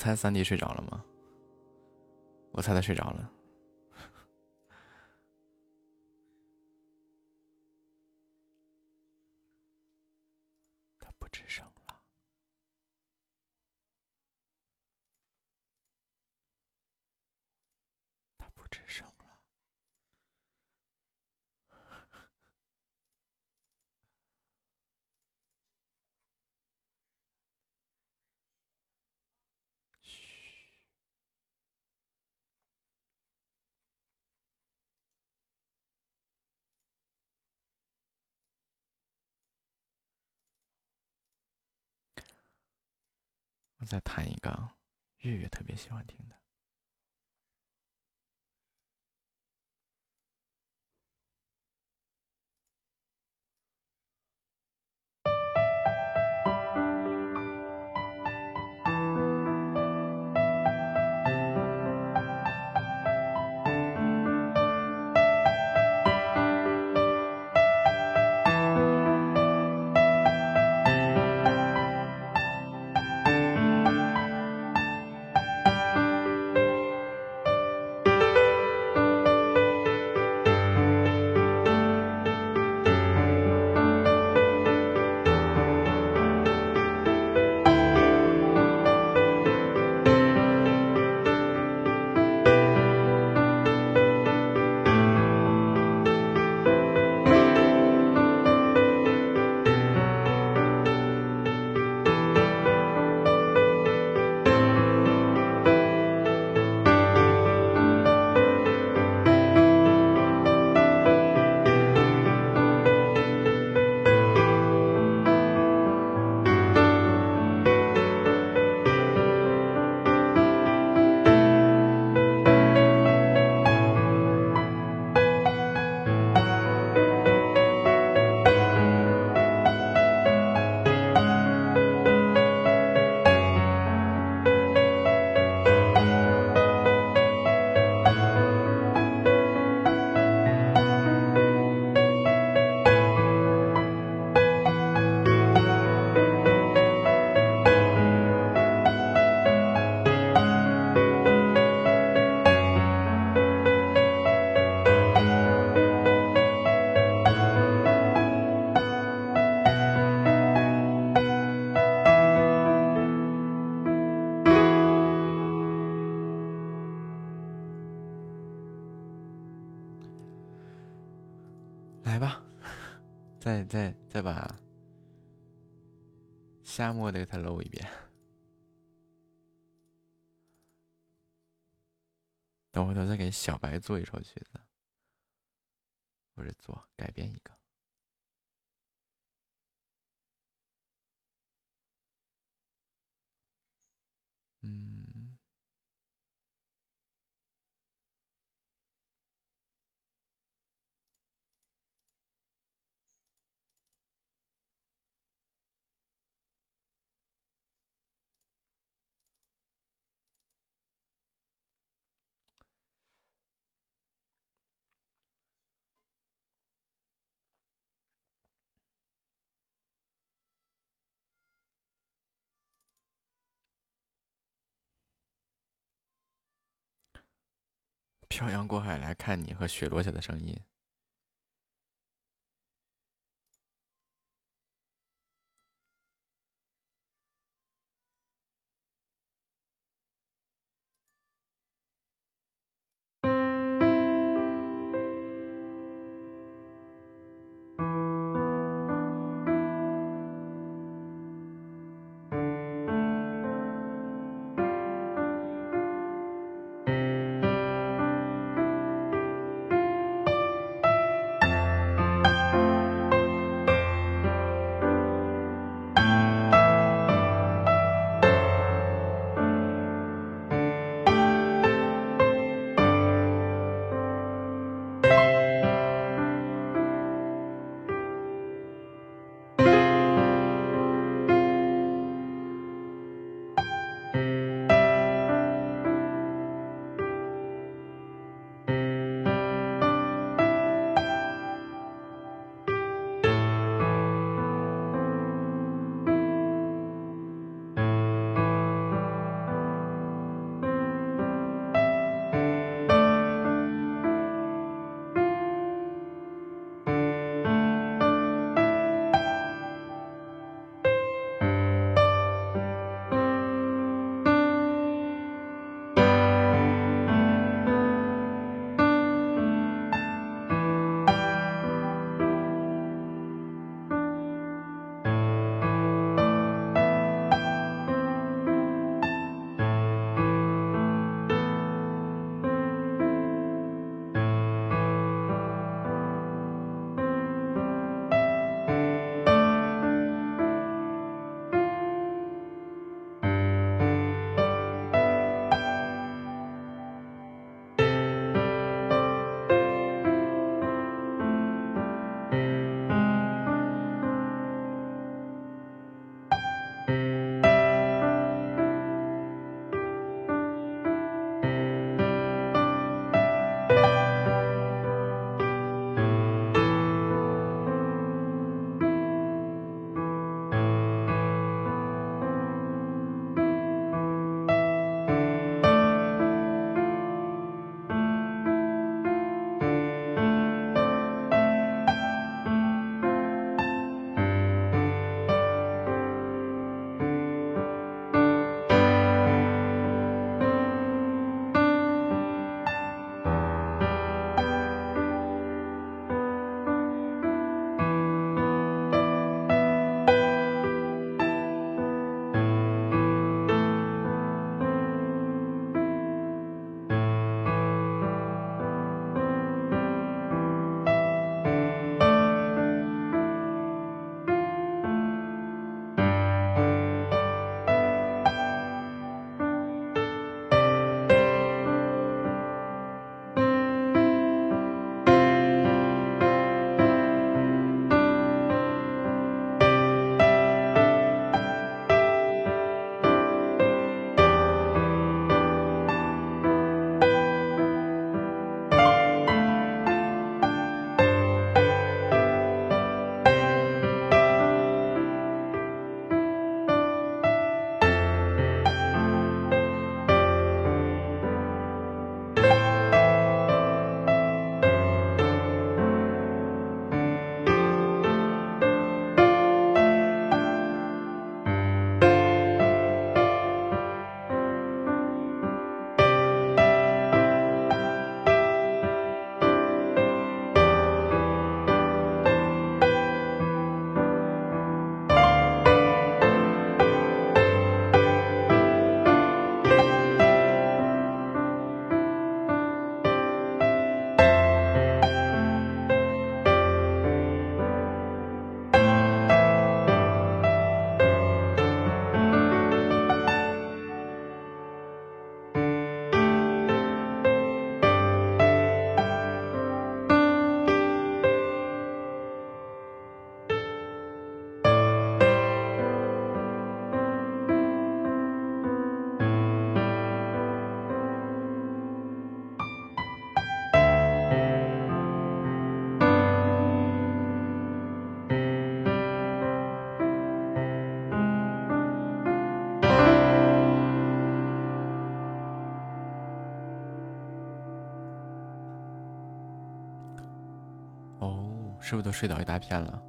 猜三弟睡着了吗？我猜他睡着了。他不吱声了。他不吱声了。我再弹一个月月特别喜欢听的。再再把沙漠的给他搂一遍。等回头再给小白做一首曲子，不是做改编一个。嗯。漂洋过海来看你和雪落下的声音。是不是都睡倒一大片了？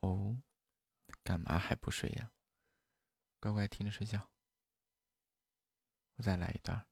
哦，干嘛还不睡呀？乖乖听着睡觉。我再来一段。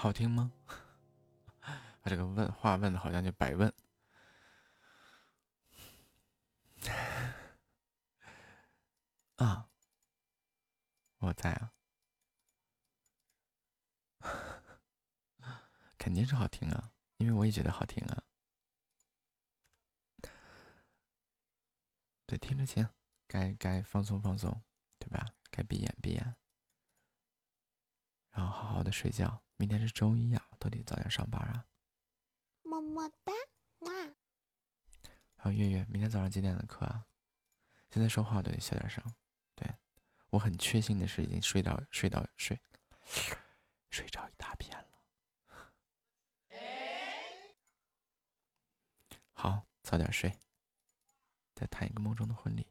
好听吗？把这个问话问的好像就白问。啊，我在啊，肯定是好听啊，因为我也觉得好听啊。对，听着行，该该放松放松，对吧？该闭眼闭眼，然后好好的睡觉。明天是周一呀，都得早点上班啊。么么哒，哇！还有月月，明天早上几点的课啊？现在说话都得小点声。对我很确信的是，已经睡到睡到睡睡着一大片了。好，早点睡，再谈一个梦中的婚礼。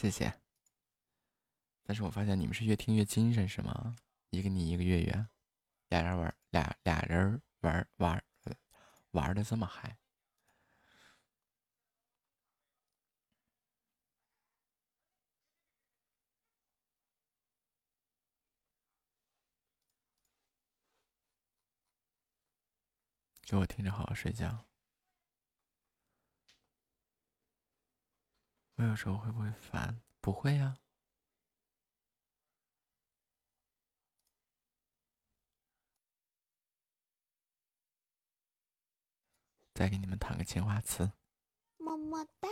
谢谢。但是我发现你们是越听越精神，是吗？一个你，一个月月，俩人玩，俩俩人玩玩玩的这么嗨。给我听着，好好睡觉。我有时候会不会烦？不会呀。再给你们弹个青花瓷。么么哒，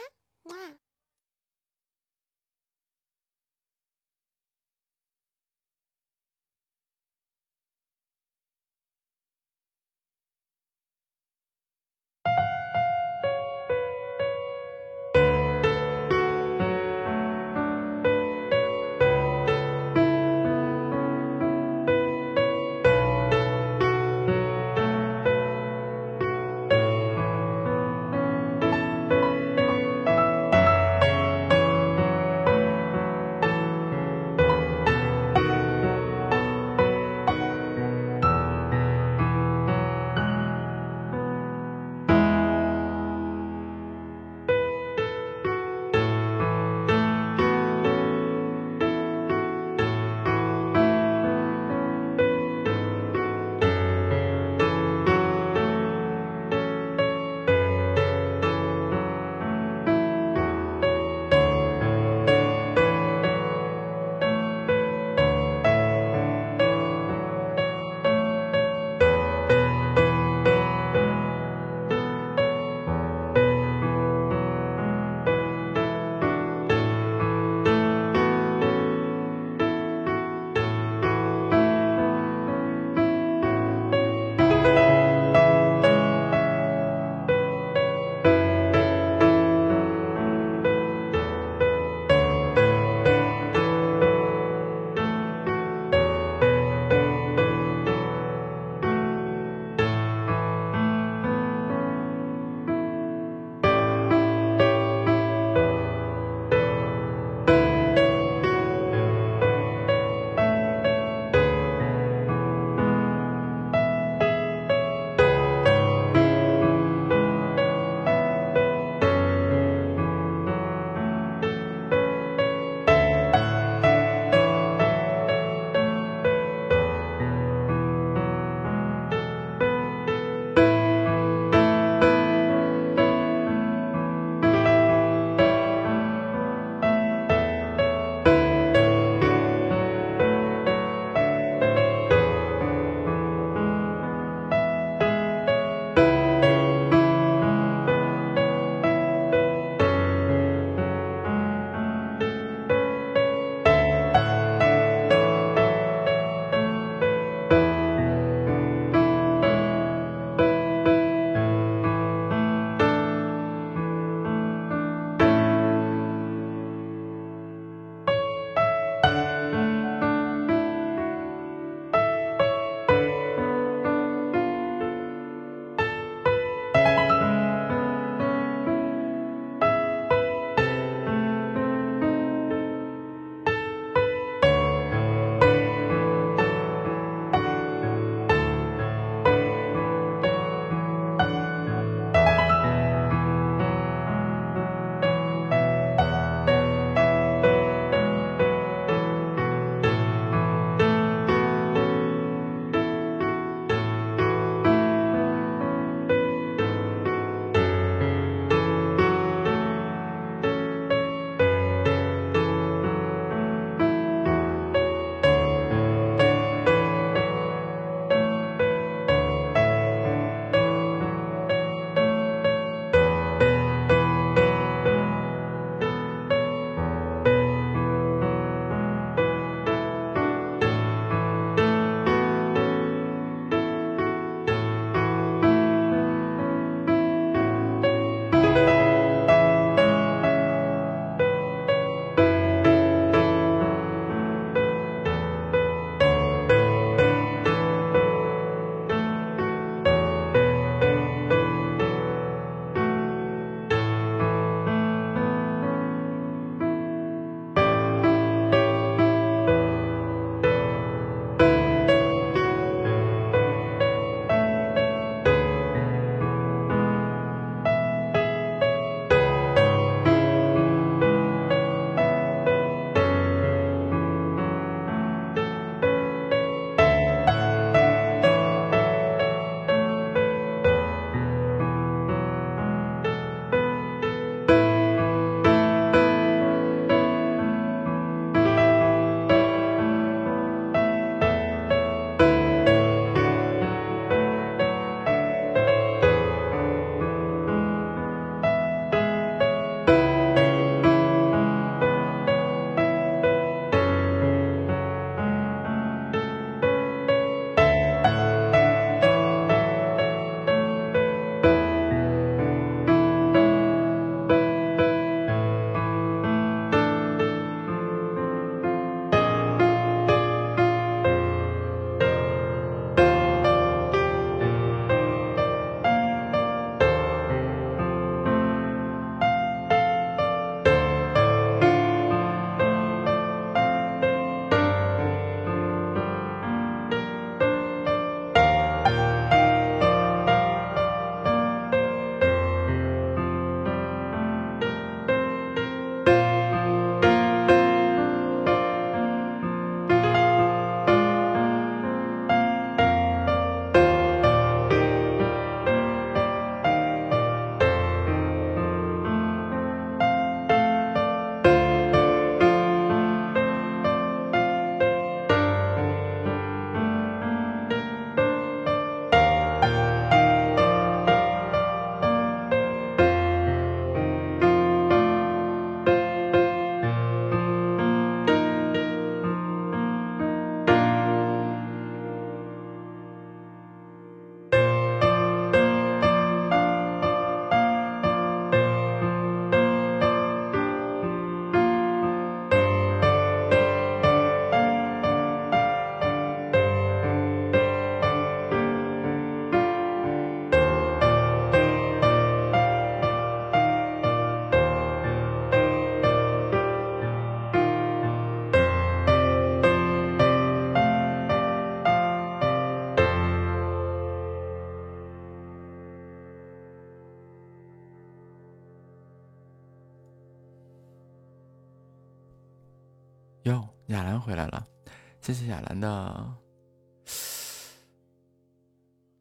谢谢亚兰的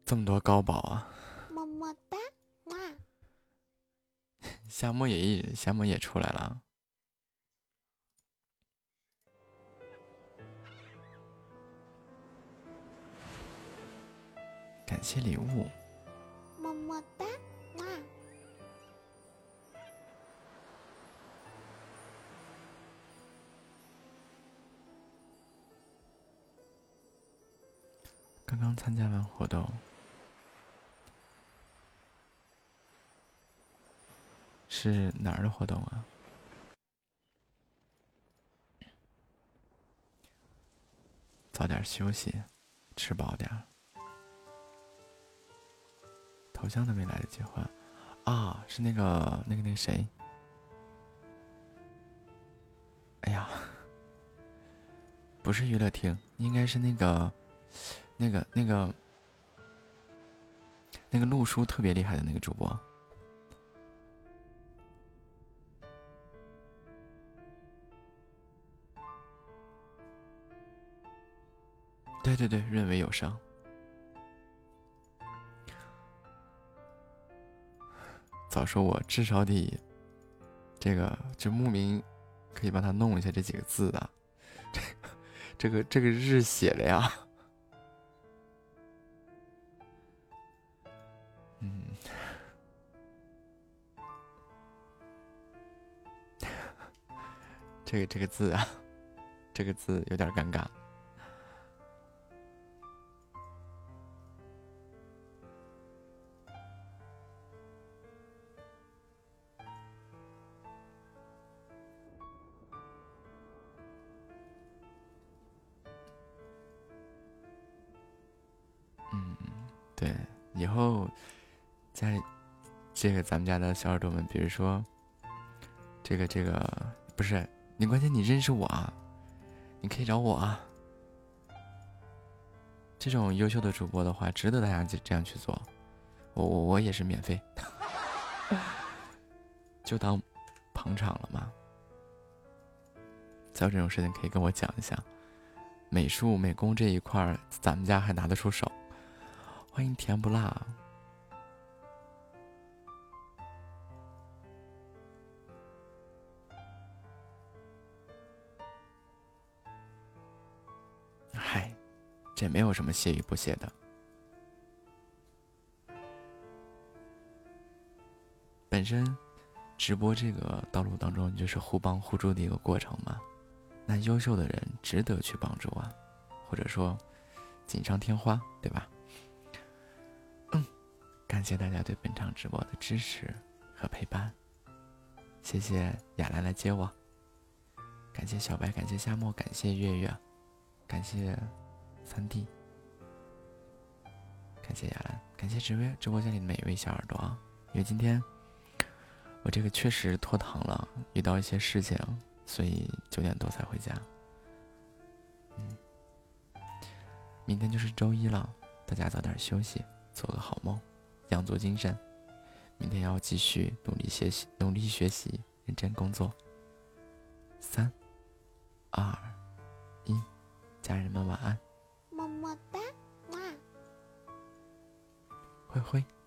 这么多高宝啊！么么哒，哇！夏末也一夏末也出来了，感谢礼物。么么哒，参加完活动，是哪儿的活动啊？早点休息，吃饱点儿。头像都没来得及换，啊，是那个那个那个谁？哎呀，不是娱乐厅，应该是那个。那个、那个、那个录书特别厉害的那个主播，对对对，认为有伤。早说我至少得这个，这牧民可以帮他弄一下这几个字的，这、这个、这个日写的呀。这个这个字啊，这个字有点尴尬。嗯，对，以后在这个咱们家的小耳朵们，比如说这个这个不是。你关键你认识我啊，你可以找我啊。这种优秀的主播的话，值得大家这这样去做。我我我也是免费，就当捧场了嘛。再有这种事情可以跟我讲一下。美术美工这一块，咱们家还拿得出手。欢迎甜不辣。这没有什么谢与不谢的，本身直播这个道路当中就是互帮互助的一个过程嘛。那优秀的人值得去帮助啊，或者说锦上添花，对吧？嗯，感谢大家对本场直播的支持和陪伴，谢谢雅兰来接我，感谢小白，感谢夏末，感谢月月，感谢。三弟，感谢雅兰，感谢直播直播间里的每一位小耳朵啊！因为今天我这个确实拖堂了，遇到一些事情，所以九点多才回家。嗯，明天就是周一了，大家早点休息，做个好梦，养足精神，明天要继续努力学习，努力学习，认真工作。三、二、一，家人们晚安。灰灰。